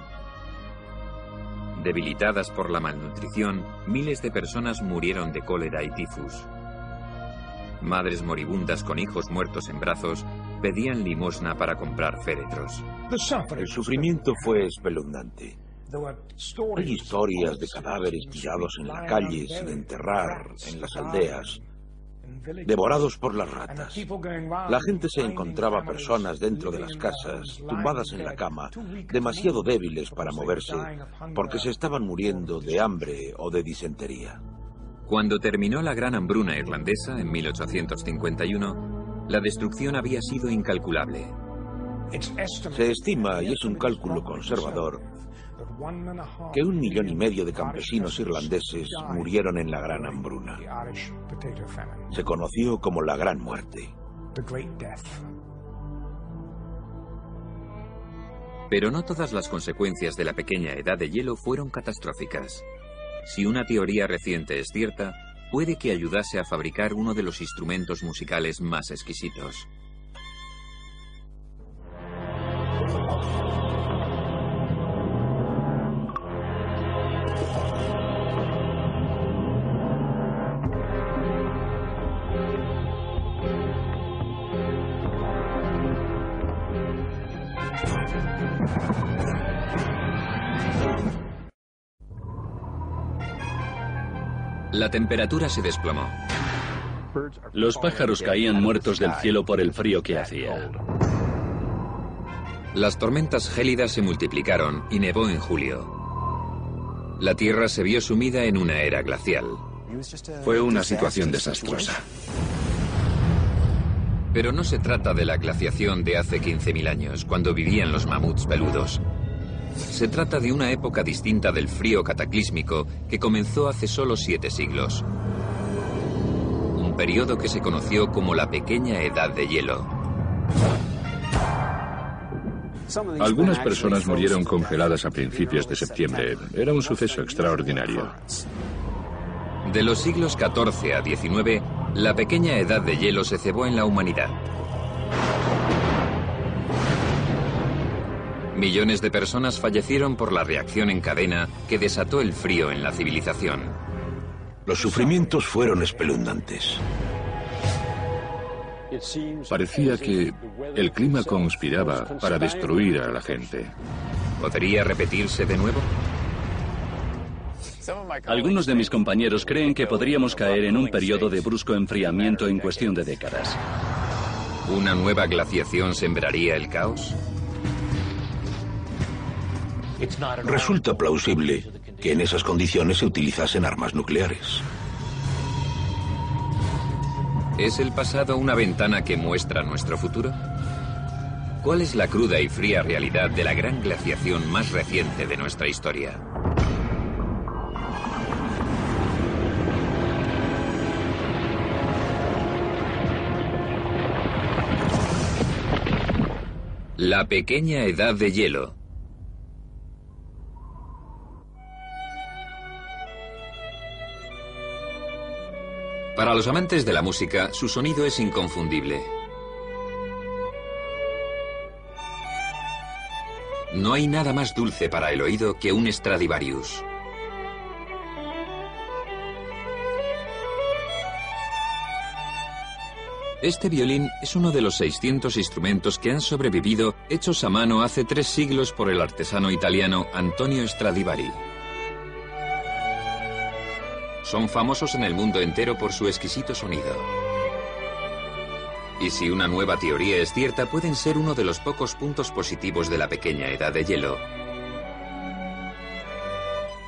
B: Debilitadas por la malnutrición, miles de personas murieron de cólera y tifus. Madres moribundas con hijos muertos en brazos pedían limosna para comprar féretros.
D: El sufrimiento fue espeluznante. Hay historias de cadáveres tirados en la calle sin enterrar en las aldeas, devorados por las ratas. La gente se encontraba personas dentro de las casas, tumbadas en la cama, demasiado débiles para moverse, porque se estaban muriendo de hambre o de disentería.
B: Cuando terminó la gran hambruna irlandesa en 1851, la destrucción había sido incalculable.
D: Se estima, y es un cálculo conservador, que un millón y medio de campesinos irlandeses murieron en la gran hambruna. Se conoció como la Gran Muerte.
B: Pero no todas las consecuencias de la pequeña edad de hielo fueron catastróficas. Si una teoría reciente es cierta, puede que ayudase a fabricar uno de los instrumentos musicales más exquisitos. La temperatura se desplomó.
A: Los pájaros caían muertos del cielo por el frío que hacía.
B: Las tormentas gélidas se multiplicaron y nevó en julio. La Tierra se vio sumida en una era glacial.
E: Fue una situación desastrosa.
B: Pero no se trata de la glaciación de hace 15.000 años, cuando vivían los mamuts peludos. Se trata de una época distinta del frío cataclísmico que comenzó hace solo siete siglos. Un periodo que se conoció como la Pequeña Edad de Hielo.
E: Algunas personas murieron congeladas a principios de septiembre. Era un suceso extraordinario.
B: De los siglos XIV a XIX, la pequeña edad de hielo se cebó en la humanidad. Millones de personas fallecieron por la reacción en cadena que desató el frío en la civilización.
D: Los sufrimientos fueron espeluznantes.
E: Parecía que el clima conspiraba para destruir a la gente.
B: ¿Podría repetirse de nuevo?
A: Algunos de mis compañeros creen que podríamos caer en un periodo de brusco enfriamiento en cuestión de décadas.
B: ¿Una nueva glaciación sembraría el caos?
D: Resulta plausible que en esas condiciones se utilizasen armas nucleares.
B: ¿Es el pasado una ventana que muestra nuestro futuro? ¿Cuál es la cruda y fría realidad de la gran glaciación más reciente de nuestra historia? La pequeña edad de hielo. Para los amantes de la música, su sonido es inconfundible. No hay nada más dulce para el oído que un Stradivarius. Este violín es uno de los 600 instrumentos que han sobrevivido hechos a mano hace tres siglos por el artesano italiano Antonio Stradivari. Son famosos en el mundo entero por su exquisito sonido. Y si una nueva teoría es cierta, pueden ser uno de los pocos puntos positivos de la pequeña edad de hielo.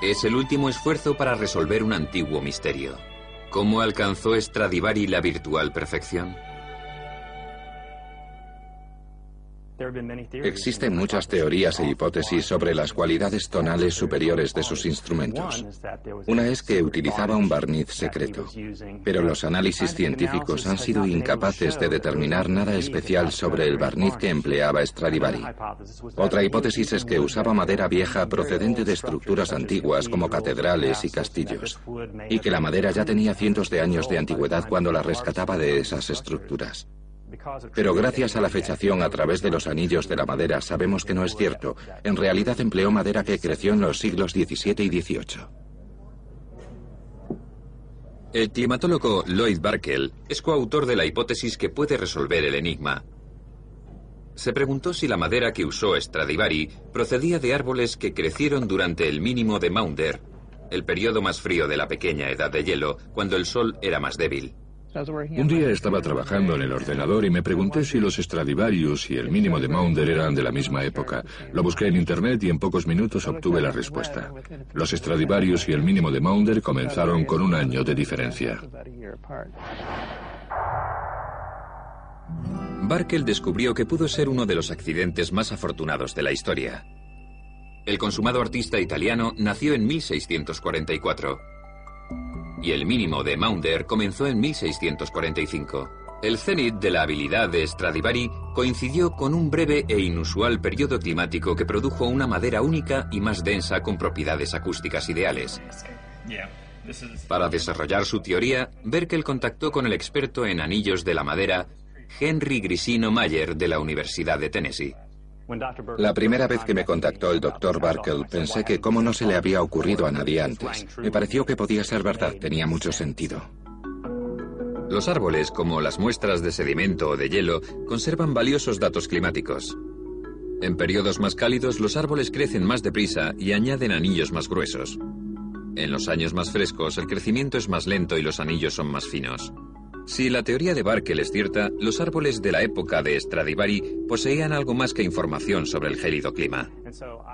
B: Es el último esfuerzo para resolver un antiguo misterio. ¿Cómo alcanzó Stradivari la virtual perfección?
C: Existen muchas teorías e hipótesis sobre las cualidades tonales superiores de sus instrumentos. Una es que utilizaba un barniz secreto, pero los análisis científicos han sido incapaces de determinar nada especial sobre el barniz que empleaba Stradivari. Otra hipótesis es que usaba madera vieja procedente de estructuras antiguas como catedrales y castillos, y que la madera ya tenía cientos de años de antigüedad cuando la rescataba de esas estructuras. Pero gracias a la fechación a través de los anillos de la madera sabemos que no es cierto. En realidad empleó madera que creció en los siglos XVII y XVIII.
B: El climatólogo Lloyd Barkel es coautor de la hipótesis que puede resolver el enigma. Se preguntó si la madera que usó Stradivari procedía de árboles que crecieron durante el mínimo de Maunder, el periodo más frío de la pequeña edad de hielo, cuando el sol era más débil.
G: Un día estaba trabajando en el ordenador y me pregunté si los Stradivarius y el mínimo de Maunder eran de la misma época. Lo busqué en internet y en pocos minutos obtuve la respuesta. Los Stradivarius y el mínimo de Maunder comenzaron con un año de diferencia.
B: Barkel descubrió que pudo ser uno de los accidentes más afortunados de la historia. El consumado artista italiano nació en 1644 y el mínimo de Maunder comenzó en 1645. El cenit de la habilidad de Stradivari coincidió con un breve e inusual periodo climático que produjo una madera única y más densa con propiedades acústicas ideales. Para desarrollar su teoría, Berkel contactó con el experto en anillos de la madera, Henry Grisino Mayer, de la Universidad de Tennessee.
C: La primera vez que me contactó el doctor Barkel pensé que cómo no se le había ocurrido a nadie antes. Me pareció que podía ser verdad, tenía mucho sentido.
B: Los árboles, como las muestras de sedimento o de hielo, conservan valiosos datos climáticos. En periodos más cálidos, los árboles crecen más deprisa y añaden anillos más gruesos. En los años más frescos, el crecimiento es más lento y los anillos son más finos. Si la teoría de Barkel es cierta, los árboles de la época de Stradivari poseían algo más que información sobre el gélido clima.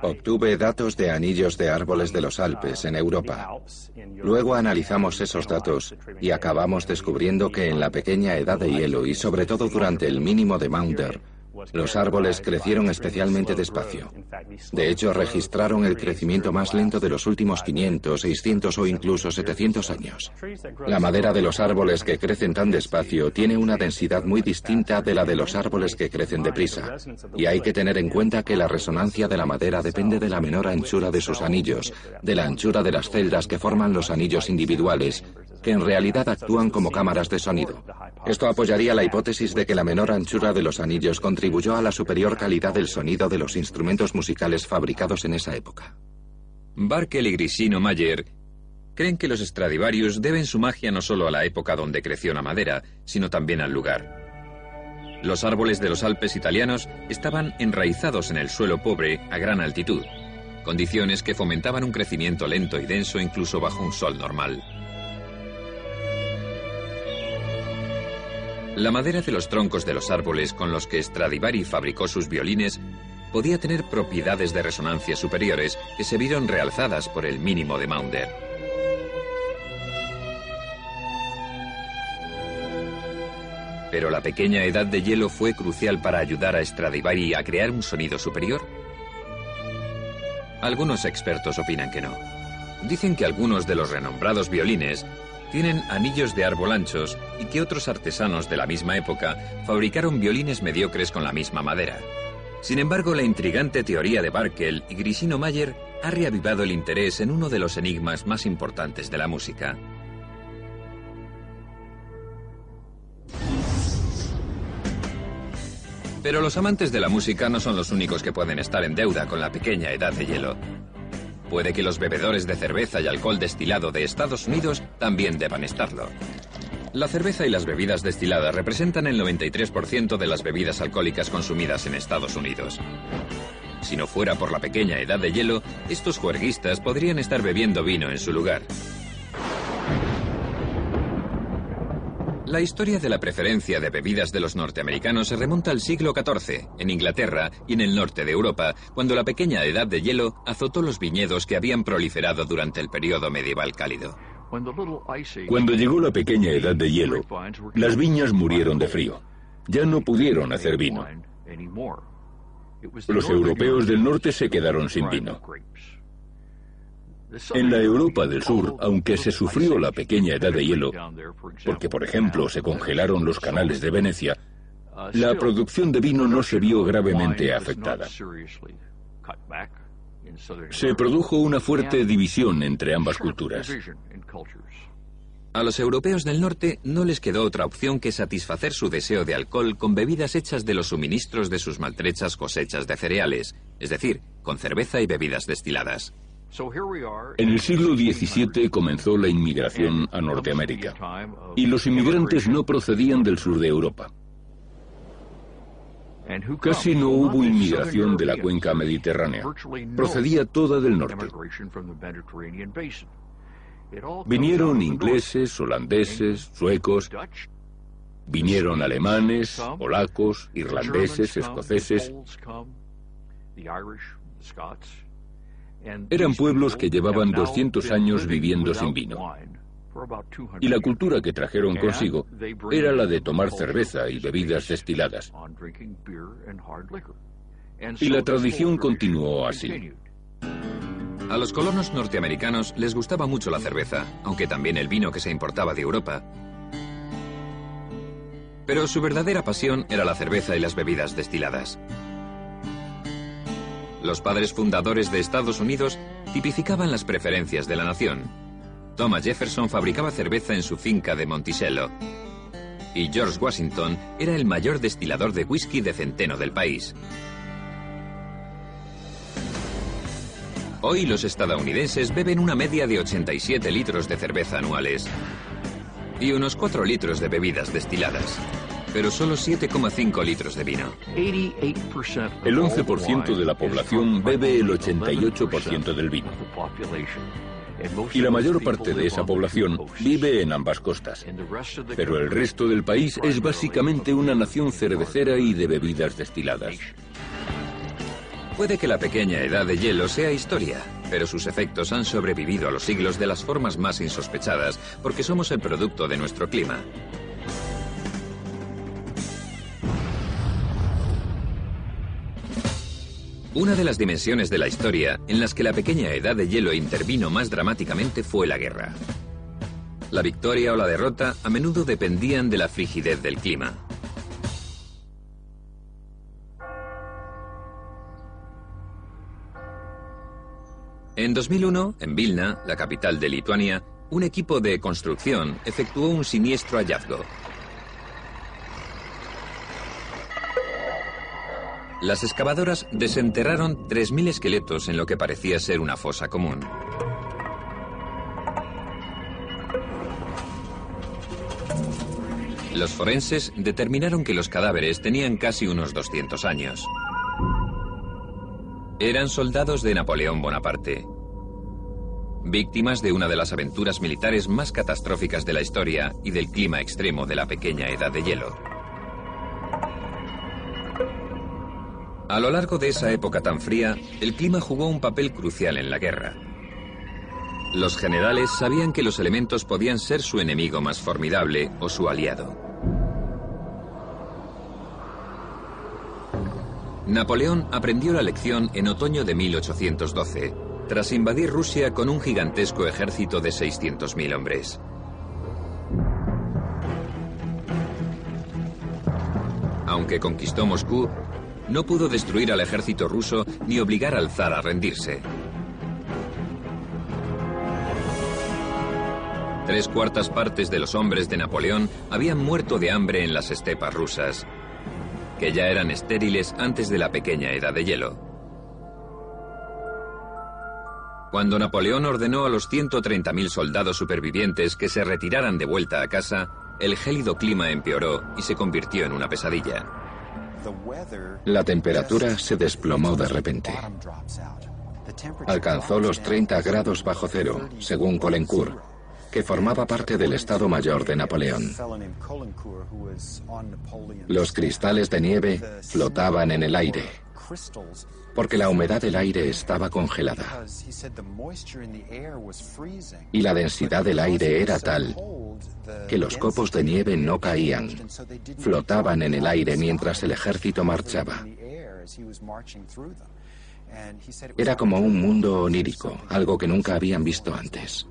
C: Obtuve datos de anillos de árboles de los Alpes en Europa. Luego analizamos esos datos y acabamos descubriendo que en la pequeña edad de hielo y sobre todo durante el mínimo de Maunder, los árboles crecieron especialmente despacio. De hecho, registraron el crecimiento más lento de los últimos 500, 600 o incluso 700 años. La madera de los árboles que crecen tan despacio tiene una densidad muy distinta de la de los árboles que crecen deprisa. Y hay que tener en cuenta que la resonancia de la madera depende de la menor anchura de sus anillos, de la anchura de las celdas que forman los anillos individuales, que en realidad actúan como cámaras de sonido. Esto apoyaría la hipótesis de que la menor anchura de los anillos contribuyó a la superior calidad del sonido de los instrumentos musicales fabricados en esa época.
B: Barkel y Grisino Mayer creen que los Stradivarius deben su magia no solo a la época donde creció la madera, sino también al lugar. Los árboles de los Alpes italianos estaban enraizados en el suelo pobre a gran altitud, condiciones que fomentaban un crecimiento lento y denso incluso bajo un sol normal. La madera de los troncos de los árboles con los que Stradivari fabricó sus violines podía tener propiedades de resonancia superiores que se vieron realzadas por el mínimo de Maunder. Pero la pequeña edad de hielo fue crucial para ayudar a Stradivari a crear un sonido superior. Algunos expertos opinan que no. Dicen que algunos de los renombrados violines tienen anillos de árbol anchos y que otros artesanos de la misma época fabricaron violines mediocres con la misma madera. Sin embargo, la intrigante teoría de Barkel y Grisino Mayer ha reavivado el interés en uno de los enigmas más importantes de la música. Pero los amantes de la música no son los únicos que pueden estar en deuda con la pequeña edad de hielo. Puede que los bebedores de cerveza y alcohol destilado de Estados Unidos también deban estarlo. La cerveza y las bebidas destiladas representan el 93% de las bebidas alcohólicas consumidas en Estados Unidos. Si no fuera por la pequeña edad de hielo, estos juerguistas podrían estar bebiendo vino en su lugar. La historia de la preferencia de bebidas de los norteamericanos se remonta al siglo XIV, en Inglaterra y en el norte de Europa, cuando la pequeña edad de hielo azotó los viñedos que habían proliferado durante el periodo medieval cálido.
G: Cuando llegó la pequeña edad de hielo, las viñas murieron de frío. Ya no pudieron hacer vino. Los europeos del norte se quedaron sin vino. En la Europa del Sur, aunque se sufrió la pequeña edad de hielo, porque por ejemplo se congelaron los canales de Venecia, la producción de vino no se vio gravemente afectada. Se produjo una fuerte división entre ambas culturas.
B: A los europeos del norte no les quedó otra opción que satisfacer su deseo de alcohol con bebidas hechas de los suministros de sus maltrechas cosechas de cereales, es decir, con cerveza y bebidas destiladas.
G: En el siglo XVII comenzó la inmigración a Norteamérica y los inmigrantes no procedían del sur de Europa. Casi no hubo inmigración de la cuenca mediterránea, procedía toda del norte. Vinieron ingleses, holandeses, suecos, vinieron alemanes, polacos, irlandeses, escoceses. Eran pueblos que llevaban 200 años viviendo sin vino. Y la cultura que trajeron consigo era la de tomar cerveza y bebidas destiladas. Y la tradición continuó así.
B: A los colonos norteamericanos les gustaba mucho la cerveza, aunque también el vino que se importaba de Europa. Pero su verdadera pasión era la cerveza y las bebidas destiladas. Los padres fundadores de Estados Unidos tipificaban las preferencias de la nación. Thomas Jefferson fabricaba cerveza en su finca de Monticello. Y George Washington era el mayor destilador de whisky de centeno del país. Hoy los estadounidenses beben una media de 87 litros de cerveza anuales y unos 4 litros de bebidas destiladas pero solo 7,5 litros de vino.
G: El 11% de la población bebe el 88% del vino. Y la mayor parte de esa población vive en ambas costas. Pero el resto del país es básicamente una nación cervecera y de bebidas destiladas.
B: Puede que la pequeña edad de hielo sea historia, pero sus efectos han sobrevivido a los siglos de las formas más insospechadas porque somos el producto de nuestro clima. Una de las dimensiones de la historia en las que la pequeña edad de hielo intervino más dramáticamente fue la guerra. La victoria o la derrota a menudo dependían de la frigidez del clima. En 2001, en Vilna, la capital de Lituania, un equipo de construcción efectuó un siniestro hallazgo. Las excavadoras desenterraron 3.000 esqueletos en lo que parecía ser una fosa común. Los forenses determinaron que los cadáveres tenían casi unos 200 años. Eran soldados de Napoleón Bonaparte. víctimas de una de las aventuras militares más catastróficas de la historia y del clima extremo de la pequeña edad de hielo. A lo largo de esa época tan fría, el clima jugó un papel crucial en la guerra. Los generales sabían que los elementos podían ser su enemigo más formidable o su aliado. Napoleón aprendió la lección en otoño de 1812, tras invadir Rusia con un gigantesco ejército de 600.000 hombres. Aunque conquistó Moscú, no pudo destruir al ejército ruso ni obligar al zar a rendirse. Tres cuartas partes de los hombres de Napoleón habían muerto de hambre en las estepas rusas, que ya eran estériles antes de la pequeña edad de hielo. Cuando Napoleón ordenó a los 130.000 soldados supervivientes que se retiraran de vuelta a casa, el gélido clima empeoró y se convirtió en una pesadilla.
C: La temperatura se desplomó de repente. Alcanzó los 30 grados bajo cero, según Colencourt, que formaba parte del Estado Mayor de Napoleón. Los cristales de nieve flotaban en el aire, porque la humedad del aire estaba congelada. Y la densidad del aire era tal que los copos de nieve no caían, flotaban en el aire mientras el ejército marchaba. Era como un mundo onírico, algo que nunca habían visto antes.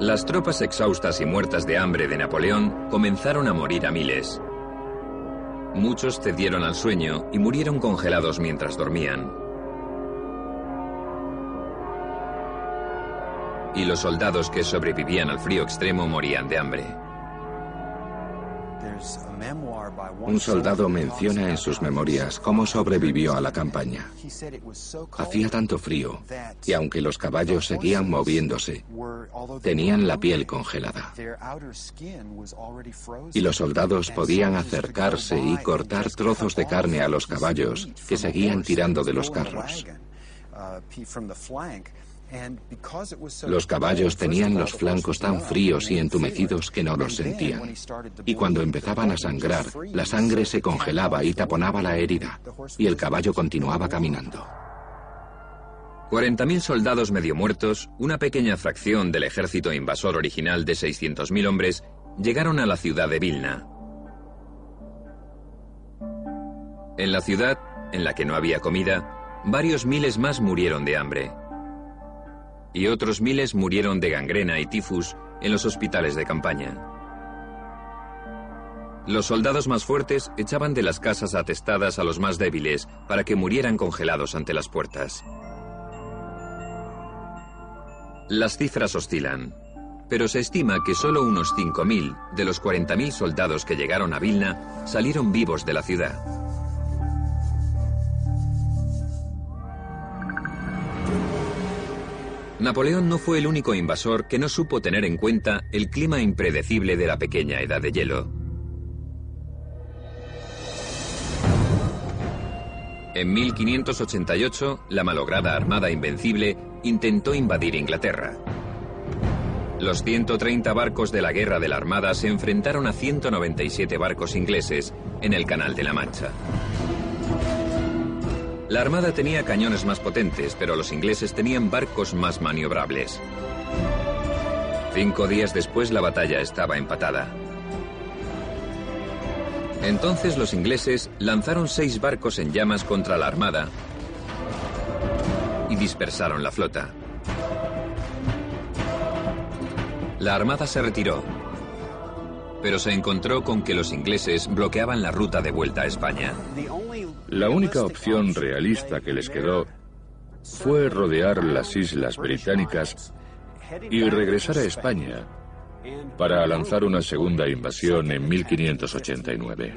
B: Las tropas exhaustas y muertas de hambre de Napoleón comenzaron a morir a miles. Muchos cedieron al sueño y murieron congelados mientras dormían. Y los soldados que sobrevivían al frío extremo morían de hambre.
C: Un soldado menciona en sus memorias cómo sobrevivió a la campaña. Hacía tanto frío y aunque los caballos seguían moviéndose, tenían la piel congelada. Y los soldados podían acercarse y cortar trozos de carne a los caballos que seguían tirando de los carros. Los caballos tenían los flancos tan fríos y entumecidos que no los sentían. Y cuando empezaban a sangrar, la sangre se congelaba y taponaba la herida, y el caballo continuaba caminando.
B: 40.000 soldados medio muertos, una pequeña fracción del ejército invasor original de 600.000 hombres, llegaron a la ciudad de Vilna. En la ciudad, en la que no había comida, varios miles más murieron de hambre y otros miles murieron de gangrena y tifus en los hospitales de campaña. Los soldados más fuertes echaban de las casas atestadas a los más débiles para que murieran congelados ante las puertas. Las cifras oscilan, pero se estima que solo unos 5.000 de los 40.000 soldados que llegaron a Vilna salieron vivos de la ciudad. Napoleón no fue el único invasor que no supo tener en cuenta el clima impredecible de la pequeña edad de hielo. En 1588, la malograda Armada Invencible intentó invadir Inglaterra. Los 130 barcos de la Guerra de la Armada se enfrentaron a 197 barcos ingleses en el Canal de la Mancha. La Armada tenía cañones más potentes, pero los ingleses tenían barcos más maniobrables. Cinco días después la batalla estaba empatada. Entonces los ingleses lanzaron seis barcos en llamas contra la Armada y dispersaron la flota. La Armada se retiró, pero se encontró con que los ingleses bloqueaban la ruta de vuelta a España.
E: La única opción realista que les quedó fue rodear las islas británicas y regresar a España para lanzar una segunda invasión en 1589.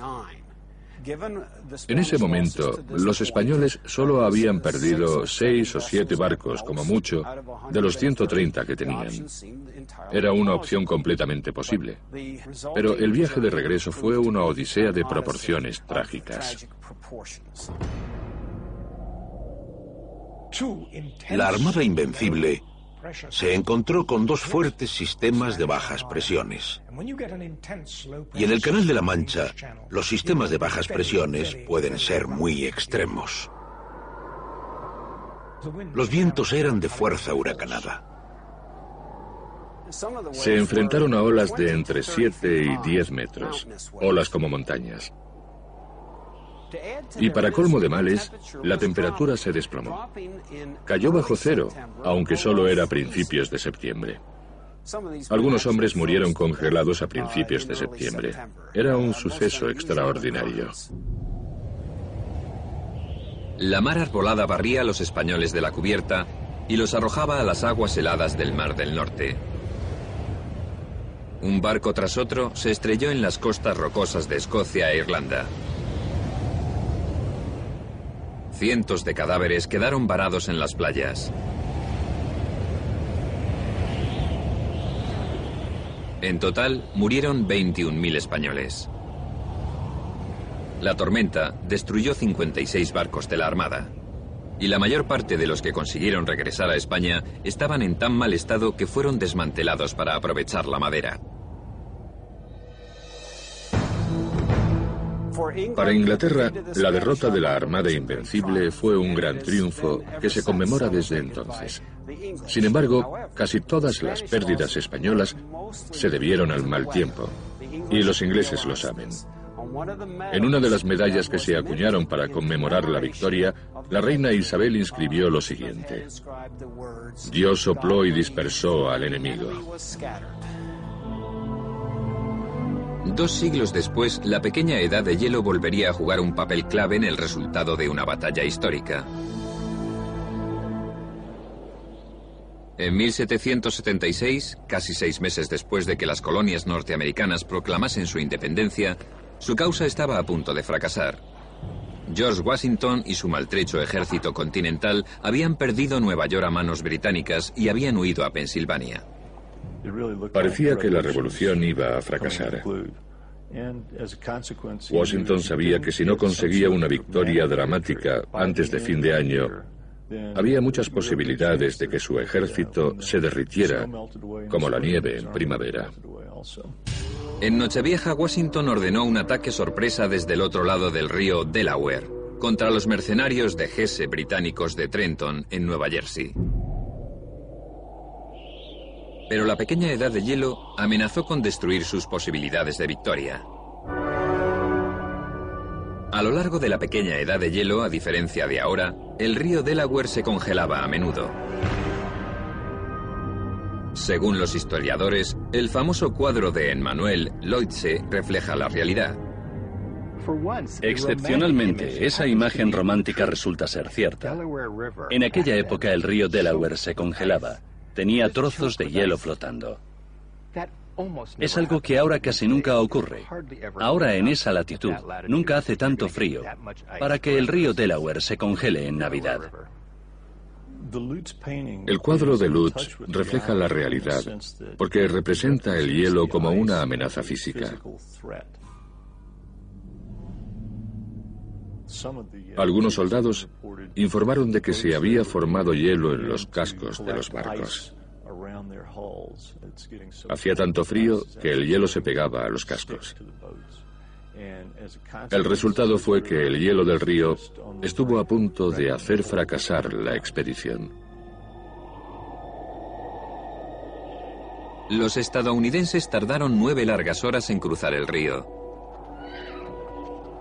E: En ese momento, los españoles solo habían perdido seis o siete barcos, como mucho, de los 130 que tenían. Era una opción completamente posible. Pero el viaje de regreso fue una odisea de proporciones trágicas.
D: La Armada Invencible se encontró con dos fuertes sistemas de bajas presiones. Y en el Canal de la Mancha, los sistemas de bajas presiones pueden ser muy extremos. Los vientos eran de fuerza huracanada.
E: Se enfrentaron a olas de entre 7 y 10 metros, olas como montañas. Y para colmo de males, la temperatura se desplomó. Cayó bajo cero, aunque solo era a principios de septiembre. Algunos hombres murieron congelados a principios de septiembre. Era un suceso extraordinario.
B: La mar arbolada barría a los españoles de la cubierta y los arrojaba a las aguas heladas del Mar del Norte. Un barco tras otro se estrelló en las costas rocosas de Escocia e Irlanda. Cientos de cadáveres quedaron varados en las playas. En total, murieron 21.000 españoles. La tormenta destruyó 56 barcos de la Armada. Y la mayor parte de los que consiguieron regresar a España estaban en tan mal estado que fueron desmantelados para aprovechar la madera.
E: Para Inglaterra, la derrota de la Armada Invencible fue un gran triunfo que se conmemora desde entonces. Sin embargo, casi todas las pérdidas españolas se debieron al mal tiempo, y los ingleses lo saben. En una de las medallas que se acuñaron para conmemorar la victoria, la reina Isabel inscribió lo siguiente. Dios sopló y dispersó al enemigo.
B: Dos siglos después, la pequeña edad de hielo volvería a jugar un papel clave en el resultado de una batalla histórica. En 1776, casi seis meses después de que las colonias norteamericanas proclamasen su independencia, su causa estaba a punto de fracasar. George Washington y su maltrecho ejército continental habían perdido Nueva York a manos británicas y habían huido a Pensilvania.
E: Parecía que la revolución iba a fracasar. Washington sabía que si no conseguía una victoria dramática antes de fin de año, había muchas posibilidades de que su ejército se derritiera como la nieve en primavera.
B: En Nochevieja, Washington ordenó un ataque sorpresa desde el otro lado del río Delaware contra los mercenarios de Hesse británicos de Trenton, en Nueva Jersey. Pero la pequeña edad de hielo amenazó con destruir sus posibilidades de victoria. A lo largo de la pequeña edad de hielo, a diferencia de ahora, el río Delaware se congelaba a menudo. Según los historiadores, el famoso cuadro de Emmanuel Leutze refleja la realidad.
A: Excepcionalmente, esa imagen romántica resulta ser cierta. En aquella época el río Delaware se congelaba Tenía trozos de hielo flotando. Es algo que ahora casi nunca ocurre. Ahora en esa latitud nunca hace tanto frío para que el río Delaware se congele en Navidad.
E: El cuadro de Lutz refleja la realidad porque representa el hielo como una amenaza física. Algunos soldados informaron de que se había formado hielo en los cascos de los barcos. Hacía tanto frío que el hielo se pegaba a los cascos. El resultado fue que el hielo del río estuvo a punto de hacer fracasar la expedición.
B: Los estadounidenses tardaron nueve largas horas en cruzar el río.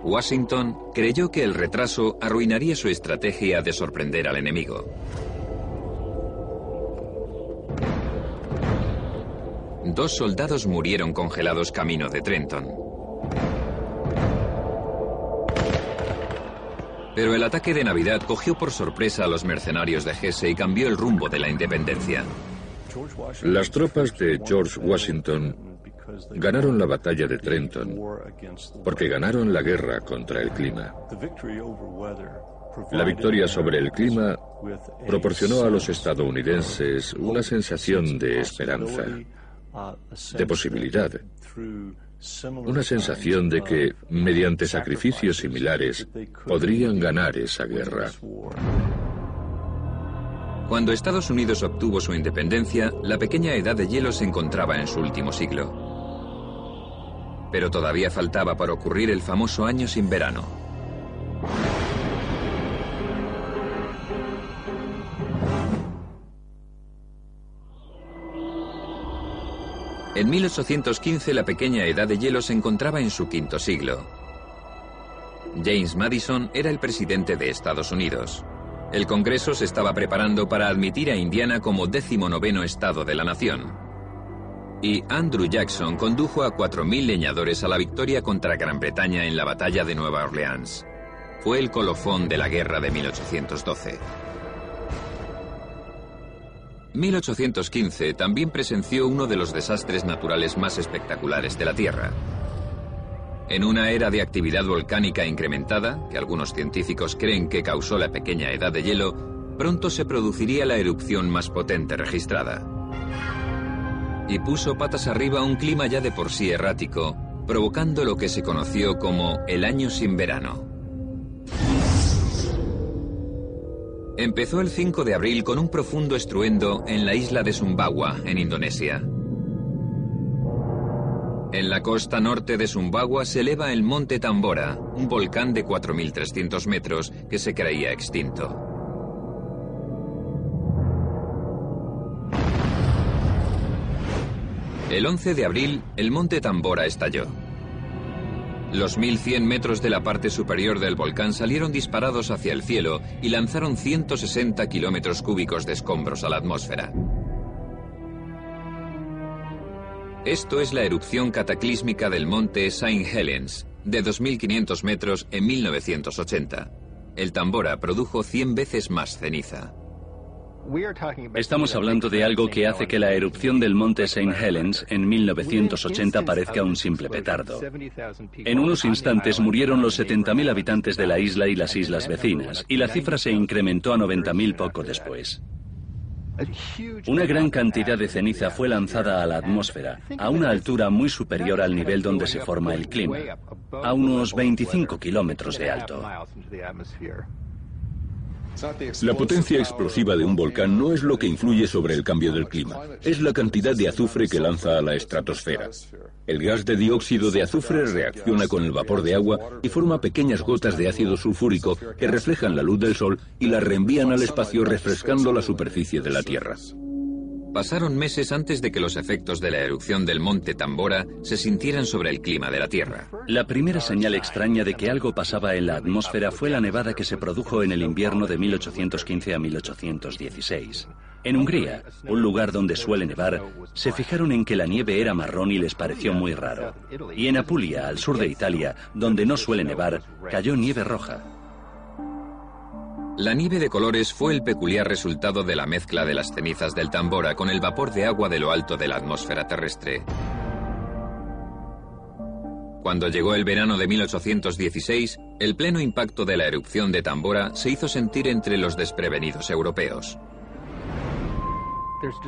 B: Washington creyó que el retraso arruinaría su estrategia de sorprender al enemigo. Dos soldados murieron congelados camino de Trenton. Pero el ataque de Navidad cogió por sorpresa a los mercenarios de Hesse y cambió el rumbo de la independencia.
E: Las tropas de George Washington Ganaron la batalla de Trenton porque ganaron la guerra contra el clima. La victoria sobre el clima proporcionó a los estadounidenses una sensación de esperanza, de posibilidad, una sensación de que, mediante sacrificios similares, podrían ganar esa guerra.
B: Cuando Estados Unidos obtuvo su independencia, la pequeña edad de hielo se encontraba en su último siglo. Pero todavía faltaba para ocurrir el famoso año sin verano. En 1815 la pequeña edad de hielo se encontraba en su quinto siglo. James Madison era el presidente de Estados Unidos. El Congreso se estaba preparando para admitir a Indiana como décimo noveno estado de la nación. Y Andrew Jackson condujo a 4.000 leñadores a la victoria contra Gran Bretaña en la batalla de Nueva Orleans. Fue el colofón de la guerra de 1812. 1815 también presenció uno de los desastres naturales más espectaculares de la Tierra. En una era de actividad volcánica incrementada, que algunos científicos creen que causó la pequeña edad de hielo, pronto se produciría la erupción más potente registrada. Y puso patas arriba un clima ya de por sí errático, provocando lo que se conoció como el año sin verano. Empezó el 5 de abril con un profundo estruendo en la isla de Sumbawa, en Indonesia. En la costa norte de Sumbawa se eleva el monte Tambora, un volcán de 4.300 metros que se creía extinto. El 11 de abril, el monte Tambora estalló. Los 1.100 metros de la parte superior del volcán salieron disparados hacia el cielo y lanzaron 160 kilómetros cúbicos de escombros a la atmósfera. Esto es la erupción cataclísmica del monte Saint Helens, de 2.500 metros en 1980. El Tambora produjo 100 veces más ceniza.
A: Estamos hablando de algo que hace que la erupción del monte St. Helens en 1980 parezca un simple petardo. En unos instantes murieron los 70.000 habitantes de la isla y las islas vecinas, y la cifra se incrementó a 90.000 poco después. Una gran cantidad de ceniza fue lanzada a la atmósfera, a una altura muy superior al nivel donde se forma el clima, a unos 25 kilómetros de alto.
G: La potencia explosiva de un volcán no es lo que influye sobre el cambio del clima, es la cantidad de azufre que lanza a la estratosfera. El gas de dióxido de azufre reacciona con el vapor de agua y forma pequeñas gotas de ácido sulfúrico que reflejan la luz del sol y la reenvían al espacio refrescando la superficie de la Tierra.
B: Pasaron meses antes de que los efectos de la erupción del monte Tambora se sintieran sobre el clima de la Tierra.
A: La primera señal extraña de que algo pasaba en la atmósfera fue la nevada que se produjo en el invierno de 1815 a 1816. En Hungría, un lugar donde suele nevar, se fijaron en que la nieve era marrón y les pareció muy raro. Y en Apulia, al sur de Italia, donde no suele nevar, cayó nieve roja.
B: La nieve de colores fue el peculiar resultado de la mezcla de las cenizas del Tambora con el vapor de agua de lo alto de la atmósfera terrestre. Cuando llegó el verano de 1816, el pleno impacto de la erupción de Tambora se hizo sentir entre los desprevenidos europeos.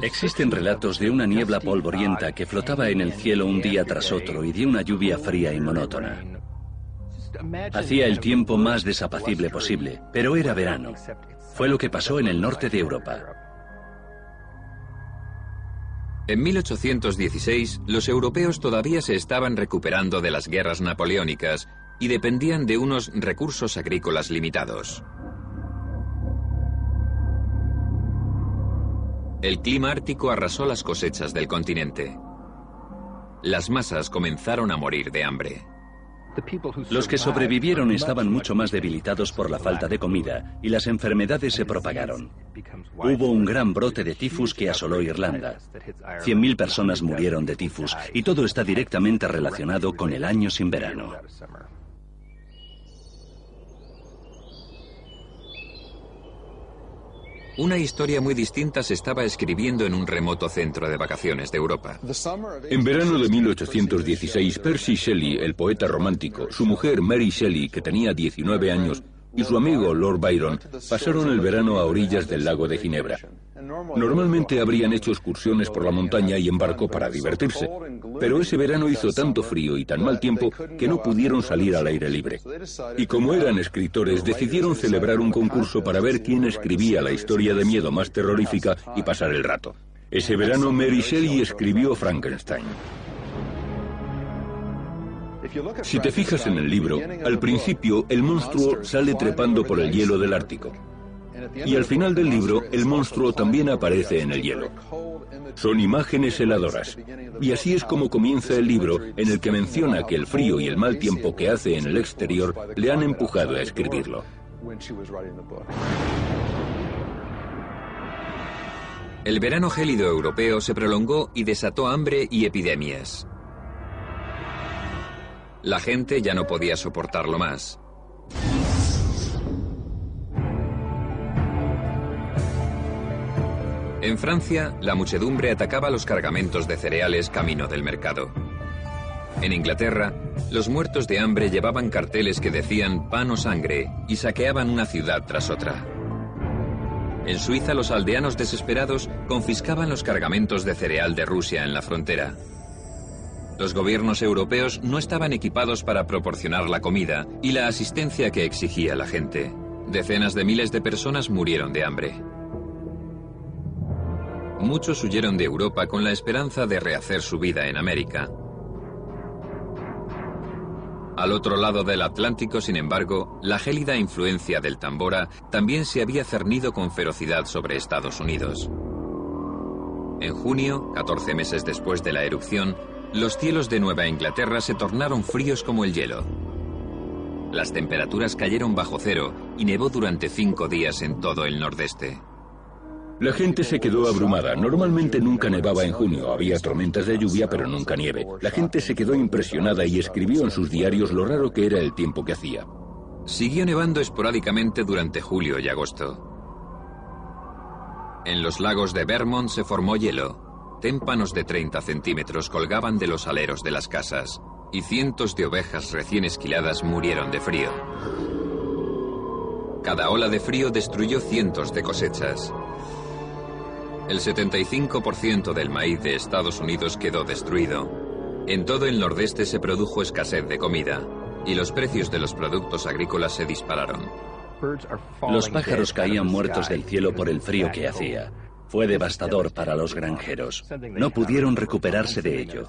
A: Existen relatos de una niebla polvorienta que flotaba en el cielo un día tras otro y de una lluvia fría y monótona. Hacía el tiempo más desapacible posible, pero era verano. Fue lo que pasó en el norte de Europa.
B: En 1816, los europeos todavía se estaban recuperando de las guerras napoleónicas y dependían de unos recursos agrícolas limitados. El clima ártico arrasó las cosechas del continente. Las masas comenzaron a morir de hambre.
A: Los que sobrevivieron estaban mucho más debilitados por la falta de comida y las enfermedades se propagaron. Hubo un gran brote de tifus que asoló Irlanda. 100.000 personas murieron de tifus y todo está directamente relacionado con el año sin verano.
B: Una historia muy distinta se estaba escribiendo en un remoto centro de vacaciones de Europa.
G: En verano de 1816, Percy Shelley, el poeta romántico, su mujer Mary Shelley, que tenía 19 años, y su amigo Lord Byron pasaron el verano a orillas del lago de Ginebra. Normalmente habrían hecho excursiones por la montaña y en barco para divertirse, pero ese verano hizo tanto frío y tan mal tiempo que no pudieron salir al aire libre. Y como eran escritores, decidieron celebrar un concurso para ver quién escribía la historia de miedo más terrorífica y pasar el rato. Ese verano Mary Shelley escribió Frankenstein. Si te fijas en el libro, al principio el monstruo sale trepando por el hielo del Ártico. Y al final del libro, el monstruo también aparece en el hielo. Son imágenes heladoras. Y así es como comienza el libro en el que menciona que el frío y el mal tiempo que hace en el exterior le han empujado a escribirlo.
B: El verano gélido europeo se prolongó y desató hambre y epidemias. La gente ya no podía soportarlo más. En Francia, la muchedumbre atacaba los cargamentos de cereales camino del mercado. En Inglaterra, los muertos de hambre llevaban carteles que decían pan o sangre y saqueaban una ciudad tras otra. En Suiza, los aldeanos desesperados confiscaban los cargamentos de cereal de Rusia en la frontera. Los gobiernos europeos no estaban equipados para proporcionar la comida y la asistencia que exigía la gente. Decenas de miles de personas murieron de hambre. Muchos huyeron de Europa con la esperanza de rehacer su vida en América. Al otro lado del Atlántico, sin embargo, la gélida influencia del tambora también se había cernido con ferocidad sobre Estados Unidos. En junio, 14 meses después de la erupción, los cielos de Nueva Inglaterra se tornaron fríos como el hielo. Las temperaturas cayeron bajo cero y nevó durante cinco días en todo el nordeste.
G: La gente se quedó abrumada. Normalmente nunca nevaba en junio. Había tormentas de lluvia, pero nunca nieve. La gente se quedó impresionada y escribió en sus diarios lo raro que era el tiempo que hacía.
B: Siguió nevando esporádicamente durante julio y agosto. En los lagos de Vermont se formó hielo. Témpanos de 30 centímetros colgaban de los aleros de las casas y cientos de ovejas recién esquiladas murieron de frío. Cada ola de frío destruyó cientos de cosechas. El 75% del maíz de Estados Unidos quedó destruido. En todo el nordeste se produjo escasez de comida y los precios de los productos agrícolas se dispararon.
A: Los pájaros caían muertos del cielo por el frío que hacía. Fue devastador para los granjeros. No pudieron recuperarse de ello.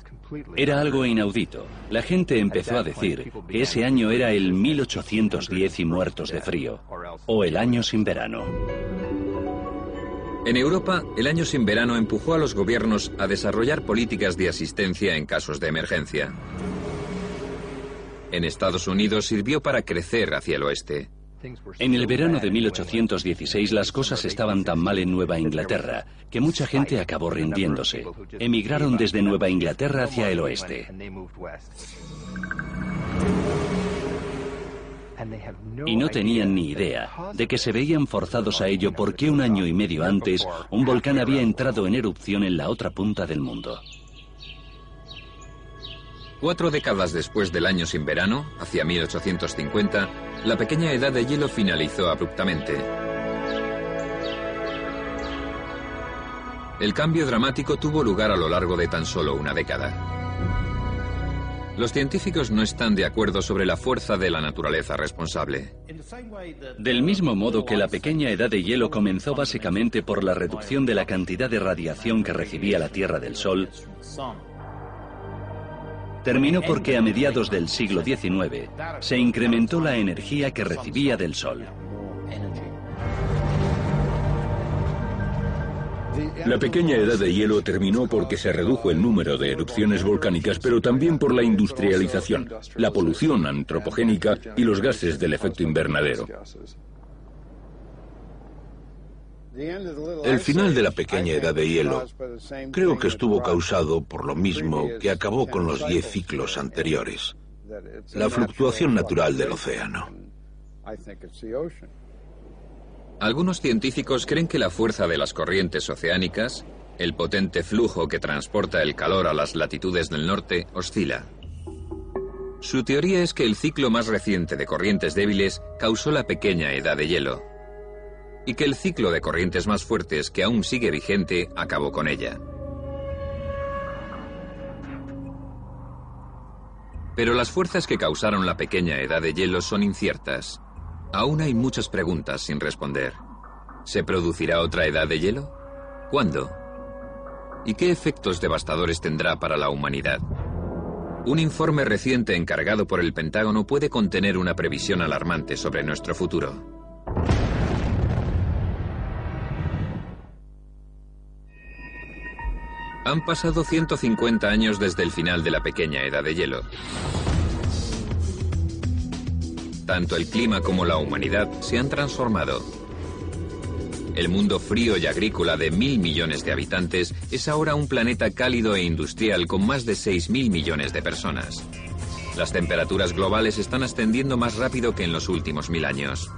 A: Era algo inaudito. La gente empezó a decir que ese año era el 1810 y muertos de frío, o el año sin verano.
B: En Europa, el año sin verano empujó a los gobiernos a desarrollar políticas de asistencia en casos de emergencia. En Estados Unidos sirvió para crecer hacia el oeste.
A: En el verano de 1816 las cosas estaban tan mal en Nueva Inglaterra que mucha gente acabó rindiéndose. Emigraron desde Nueva Inglaterra hacia el oeste. Y no tenían ni idea de que se veían forzados a ello porque un año y medio antes un volcán había entrado en erupción en la otra punta del mundo.
B: Cuatro décadas después del año sin verano, hacia 1850, la pequeña edad de hielo finalizó abruptamente. El cambio dramático tuvo lugar a lo largo de tan solo una década. Los científicos no están de acuerdo sobre la fuerza de la naturaleza responsable.
A: Del mismo modo que la pequeña edad de hielo comenzó básicamente por la reducción de la cantidad de radiación que recibía la Tierra del Sol, terminó porque a mediados del siglo XIX se incrementó la energía que recibía del Sol.
G: La pequeña edad de hielo terminó porque se redujo el número de erupciones volcánicas, pero también por la industrialización, la polución antropogénica y los gases del efecto invernadero.
D: El final de la pequeña edad de hielo creo que estuvo causado por lo mismo que acabó con los diez ciclos anteriores, la fluctuación natural del océano.
B: Algunos científicos creen que la fuerza de las corrientes oceánicas, el potente flujo que transporta el calor a las latitudes del norte, oscila. Su teoría es que el ciclo más reciente de corrientes débiles causó la pequeña edad de hielo y que el ciclo de corrientes más fuertes que aún sigue vigente acabó con ella. Pero las fuerzas que causaron la pequeña edad de hielo son inciertas. Aún hay muchas preguntas sin responder. ¿Se producirá otra edad de hielo? ¿Cuándo? ¿Y qué efectos devastadores tendrá para la humanidad? Un informe reciente encargado por el Pentágono puede contener una previsión alarmante sobre nuestro futuro. Han pasado 150 años desde el final de la pequeña edad de hielo. Tanto el clima como la humanidad se han transformado. El mundo frío y agrícola de mil millones de habitantes es ahora un planeta cálido e industrial con más de seis mil millones de personas. Las temperaturas globales están ascendiendo más rápido que en los últimos mil años.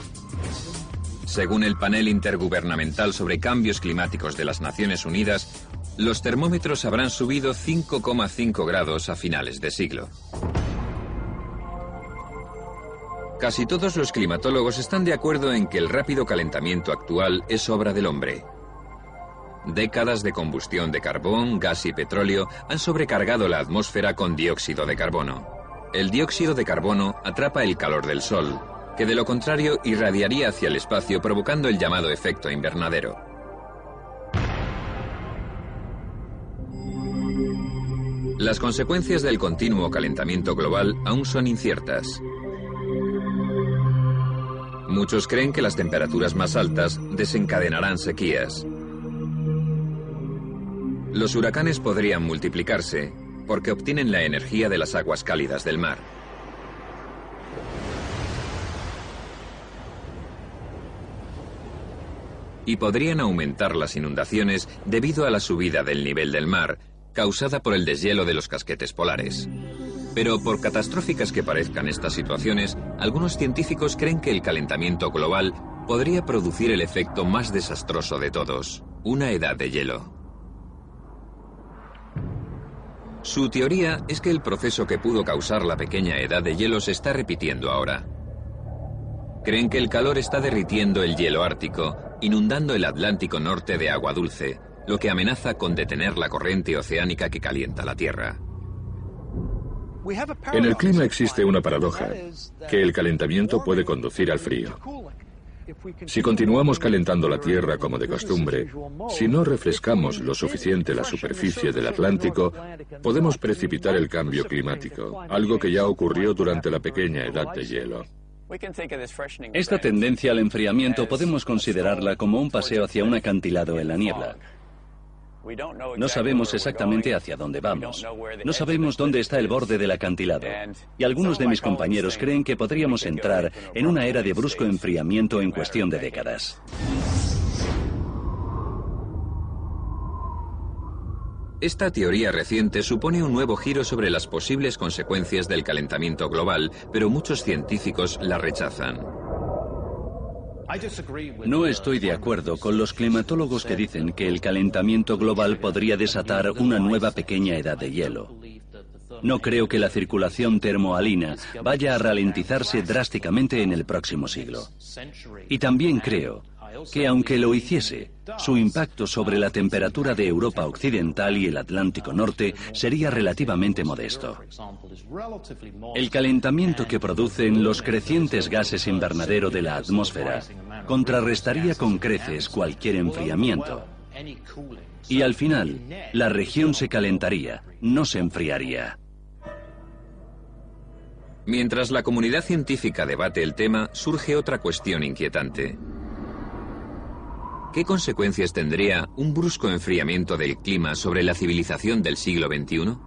B: Según el panel intergubernamental sobre cambios climáticos de las Naciones Unidas, los termómetros habrán subido 5,5 grados a finales de siglo. Casi todos los climatólogos están de acuerdo en que el rápido calentamiento actual es obra del hombre. Décadas de combustión de carbón, gas y petróleo han sobrecargado la atmósfera con dióxido de carbono. El dióxido de carbono atrapa el calor del Sol, que de lo contrario irradiaría hacia el espacio provocando el llamado efecto invernadero. Las consecuencias del continuo calentamiento global aún son inciertas. Muchos creen que las temperaturas más altas desencadenarán sequías. Los huracanes podrían multiplicarse porque obtienen la energía de las aguas cálidas del mar. Y podrían aumentar las inundaciones debido a la subida del nivel del mar, causada por el deshielo de los casquetes polares. Pero por catastróficas que parezcan estas situaciones, algunos científicos creen que el calentamiento global podría producir el efecto más desastroso de todos, una edad de hielo. Su teoría es que el proceso que pudo causar la pequeña edad de hielo se está repitiendo ahora. Creen que el calor está derritiendo el hielo ártico, inundando el Atlántico Norte de agua dulce, lo que amenaza con detener la corriente oceánica que calienta la Tierra.
E: En el clima existe una paradoja, que el calentamiento puede conducir al frío. Si continuamos calentando la Tierra como de costumbre, si no refrescamos lo suficiente la superficie del Atlántico, podemos precipitar el cambio climático, algo que ya ocurrió durante la pequeña edad de hielo.
A: Esta tendencia al enfriamiento podemos considerarla como un paseo hacia un acantilado en la niebla. No sabemos exactamente hacia dónde vamos. No sabemos dónde está el borde del acantilado. Y algunos de mis compañeros creen que podríamos entrar en una era de brusco enfriamiento en cuestión de décadas.
B: Esta teoría reciente supone un nuevo giro sobre las posibles consecuencias del calentamiento global, pero muchos científicos la rechazan.
A: No estoy de acuerdo con los climatólogos que dicen que el calentamiento global podría desatar una nueva pequeña edad de hielo. No creo que la circulación termoalina vaya a ralentizarse drásticamente en el próximo siglo. Y también creo que aunque lo hiciese, su impacto sobre la temperatura de Europa Occidental y el Atlántico Norte sería relativamente modesto. El calentamiento que producen los crecientes gases invernadero de la atmósfera contrarrestaría con creces cualquier enfriamiento. Y al final, la región se calentaría, no se enfriaría.
B: Mientras la comunidad científica debate el tema, surge otra cuestión inquietante. ¿Qué consecuencias tendría un brusco enfriamiento del clima sobre la civilización del siglo XXI?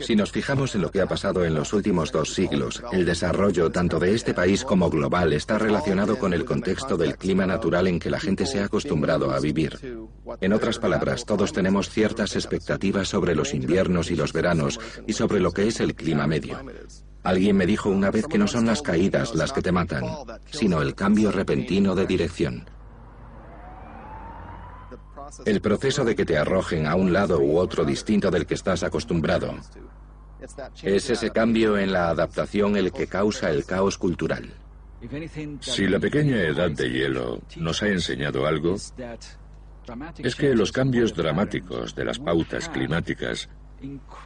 H: Si nos fijamos en lo que ha pasado en los últimos dos siglos, el desarrollo tanto de este país como global está relacionado con el contexto del clima natural en que la gente se ha acostumbrado a vivir. En otras palabras, todos tenemos ciertas expectativas sobre los inviernos y los veranos y sobre lo que es el clima medio. Alguien me dijo una vez que no son las caídas las que te matan, sino el cambio repentino de dirección. El proceso de que te arrojen a un lado u otro distinto del que estás acostumbrado. Es ese cambio en la adaptación el que causa el caos cultural.
G: Si la pequeña edad de hielo nos ha enseñado algo, es que los cambios dramáticos de las pautas climáticas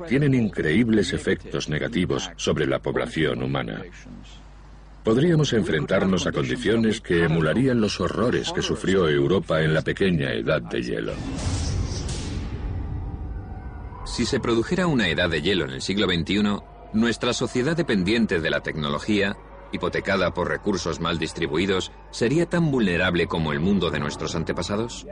G: tienen increíbles efectos negativos sobre la población humana. Podríamos enfrentarnos a condiciones que emularían los horrores que sufrió Europa en la pequeña edad de hielo.
B: Si se produjera una edad de hielo en el siglo XXI, nuestra sociedad dependiente de la tecnología, hipotecada por recursos mal distribuidos, sería tan vulnerable como el mundo de nuestros antepasados?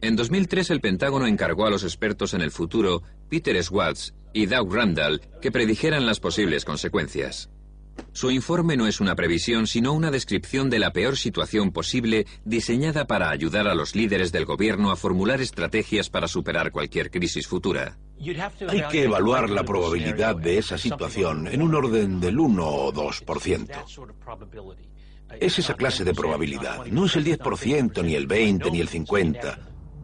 B: En 2003 el Pentágono encargó a los expertos en el futuro, Peter Schwartz y Doug Randall, que predijeran las posibles consecuencias. Su informe no es una previsión, sino una descripción de la peor situación posible diseñada para ayudar a los líderes del gobierno a formular estrategias para superar cualquier crisis futura.
D: Hay que evaluar la probabilidad de esa situación en un orden del 1 o 2%. Es esa clase de probabilidad. No es el 10%, ni el 20, ni el 50.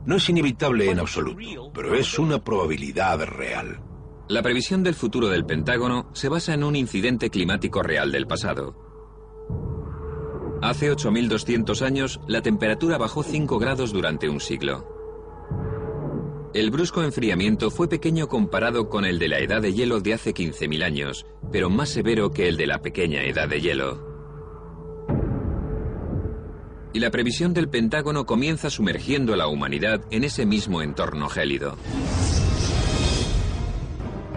D: No es inevitable en absoluto, pero es una probabilidad real.
B: La previsión del futuro del Pentágono se basa en un incidente climático real del pasado. Hace 8.200 años, la temperatura bajó 5 grados durante un siglo. El brusco enfriamiento fue pequeño comparado con el de la edad de hielo de hace 15.000 años, pero más severo que el de la pequeña edad de hielo y la previsión del Pentágono comienza sumergiendo a la humanidad en ese mismo entorno gélido.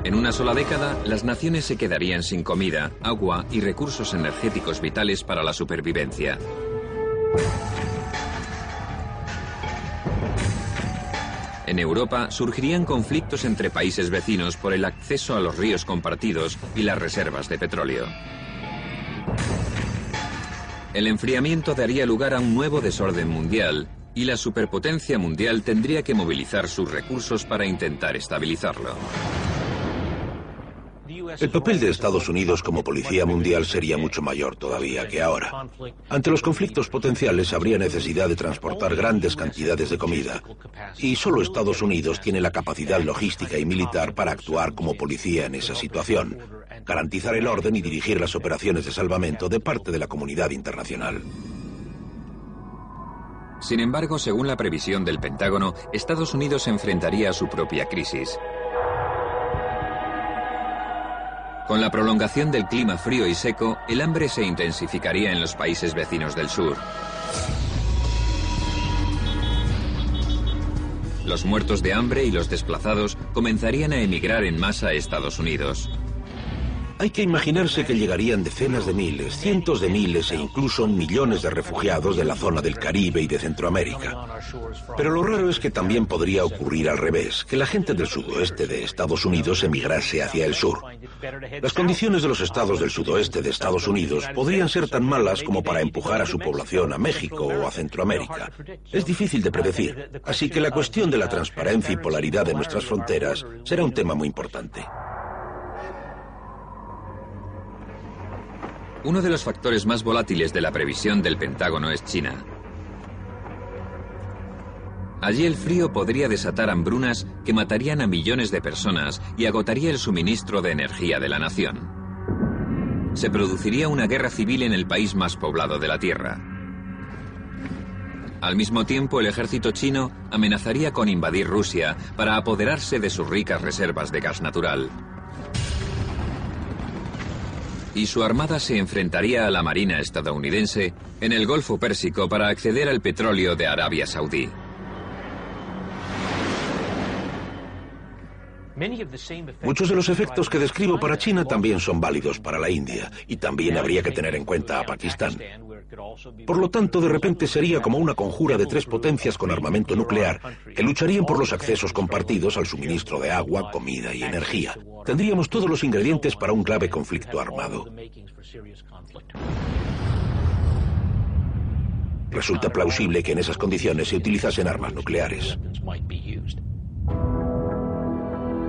B: En una sola década, las naciones se quedarían sin comida, agua y recursos energéticos vitales para la supervivencia. En Europa surgirían conflictos entre países vecinos por el acceso a los ríos compartidos y las reservas de petróleo. El enfriamiento daría lugar a un nuevo desorden mundial y la superpotencia mundial tendría que movilizar sus recursos para intentar estabilizarlo.
D: El papel de Estados Unidos como policía mundial sería mucho mayor todavía que ahora. Ante los conflictos potenciales habría necesidad de transportar grandes cantidades de comida. Y solo Estados Unidos tiene la capacidad logística y militar para actuar como policía en esa situación, garantizar el orden y dirigir las operaciones de salvamento de parte de la comunidad internacional.
B: Sin embargo, según la previsión del Pentágono, Estados Unidos enfrentaría a su propia crisis. Con la prolongación del clima frío y seco, el hambre se intensificaría en los países vecinos del sur. Los muertos de hambre y los desplazados comenzarían a emigrar en masa a Estados Unidos.
D: Hay que imaginarse que llegarían decenas de miles, cientos de miles e incluso millones de refugiados de la zona del Caribe y de Centroamérica. Pero lo raro es que también podría ocurrir al revés, que la gente del sudoeste de Estados Unidos emigrase hacia el sur. Las condiciones de los estados del sudoeste de Estados Unidos podrían ser tan malas como para empujar a su población a México o a Centroamérica. Es difícil de predecir, así que la cuestión de la transparencia y polaridad de nuestras fronteras será un tema muy importante.
B: Uno de los factores más volátiles de la previsión del Pentágono es China. Allí el frío podría desatar hambrunas que matarían a millones de personas y agotaría el suministro de energía de la nación. Se produciría una guerra civil en el país más poblado de la Tierra. Al mismo tiempo, el ejército chino amenazaría con invadir Rusia para apoderarse de sus ricas reservas de gas natural y su armada se enfrentaría a la Marina estadounidense en el Golfo Pérsico para acceder al petróleo de Arabia Saudí.
D: Muchos de los efectos que describo para China también son válidos para la India y también habría que tener en cuenta a Pakistán. Por lo tanto, de repente sería como una conjura de tres potencias con armamento nuclear que lucharían por los accesos compartidos al suministro de agua, comida y energía. Tendríamos todos los ingredientes para un grave conflicto armado. Resulta plausible que en esas condiciones se utilizasen armas nucleares.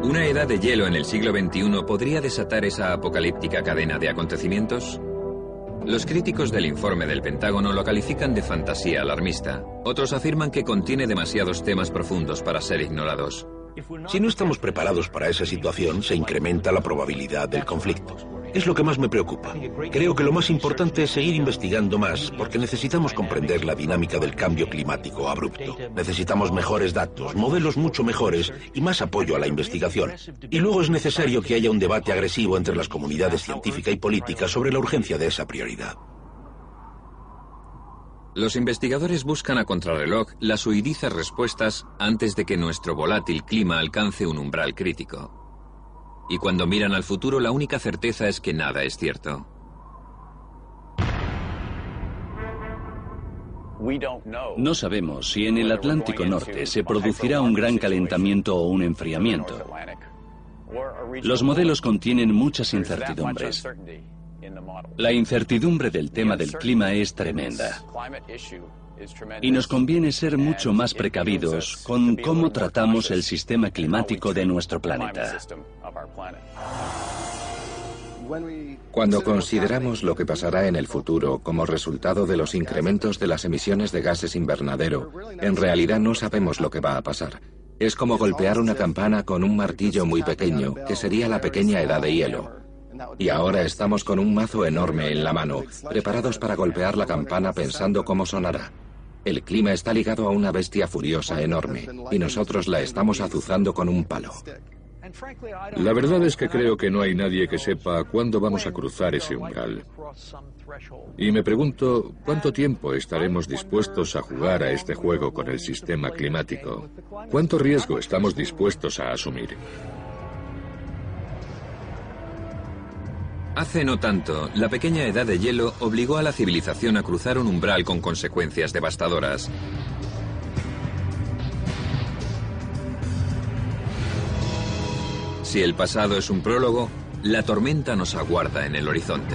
B: ¿Una edad de hielo en el siglo XXI podría desatar esa apocalíptica cadena de acontecimientos? Los críticos del informe del Pentágono lo califican de fantasía alarmista. Otros afirman que contiene demasiados temas profundos para ser ignorados.
D: Si no estamos preparados para esa situación, se incrementa la probabilidad del conflicto. Es lo que más me preocupa. Creo que lo más importante es seguir investigando más, porque necesitamos comprender la dinámica del cambio climático abrupto. Necesitamos mejores datos, modelos mucho mejores y más apoyo a la investigación. Y luego es necesario que haya un debate agresivo entre las comunidades científica y política sobre la urgencia de esa prioridad.
B: Los investigadores buscan a contrarreloj las huidizas respuestas antes de que nuestro volátil clima alcance un umbral crítico. Y cuando miran al futuro, la única certeza es que nada es cierto.
A: No sabemos si en el Atlántico Norte se producirá un gran calentamiento o un enfriamiento. Los modelos contienen muchas incertidumbres. La incertidumbre del tema del clima es tremenda. Y nos conviene ser mucho más precavidos con cómo tratamos el sistema climático de nuestro planeta.
H: Cuando consideramos lo que pasará en el futuro como resultado de los incrementos de las emisiones de gases invernadero, en realidad no sabemos lo que va a pasar. Es como golpear una campana con un martillo muy pequeño, que sería la pequeña edad de hielo. Y ahora estamos con un mazo enorme en la mano, preparados para golpear la campana pensando cómo sonará. El clima está ligado a una bestia furiosa enorme y nosotros la estamos azuzando con un palo.
E: La verdad es que creo que no hay nadie que sepa cuándo vamos a cruzar ese umbral. Y me pregunto, ¿cuánto tiempo estaremos dispuestos a jugar a este juego con el sistema climático? ¿Cuánto riesgo estamos dispuestos a asumir?
B: Hace no tanto, la pequeña edad de hielo obligó a la civilización a cruzar un umbral con consecuencias devastadoras. Si el pasado es un prólogo, la tormenta nos aguarda en el horizonte.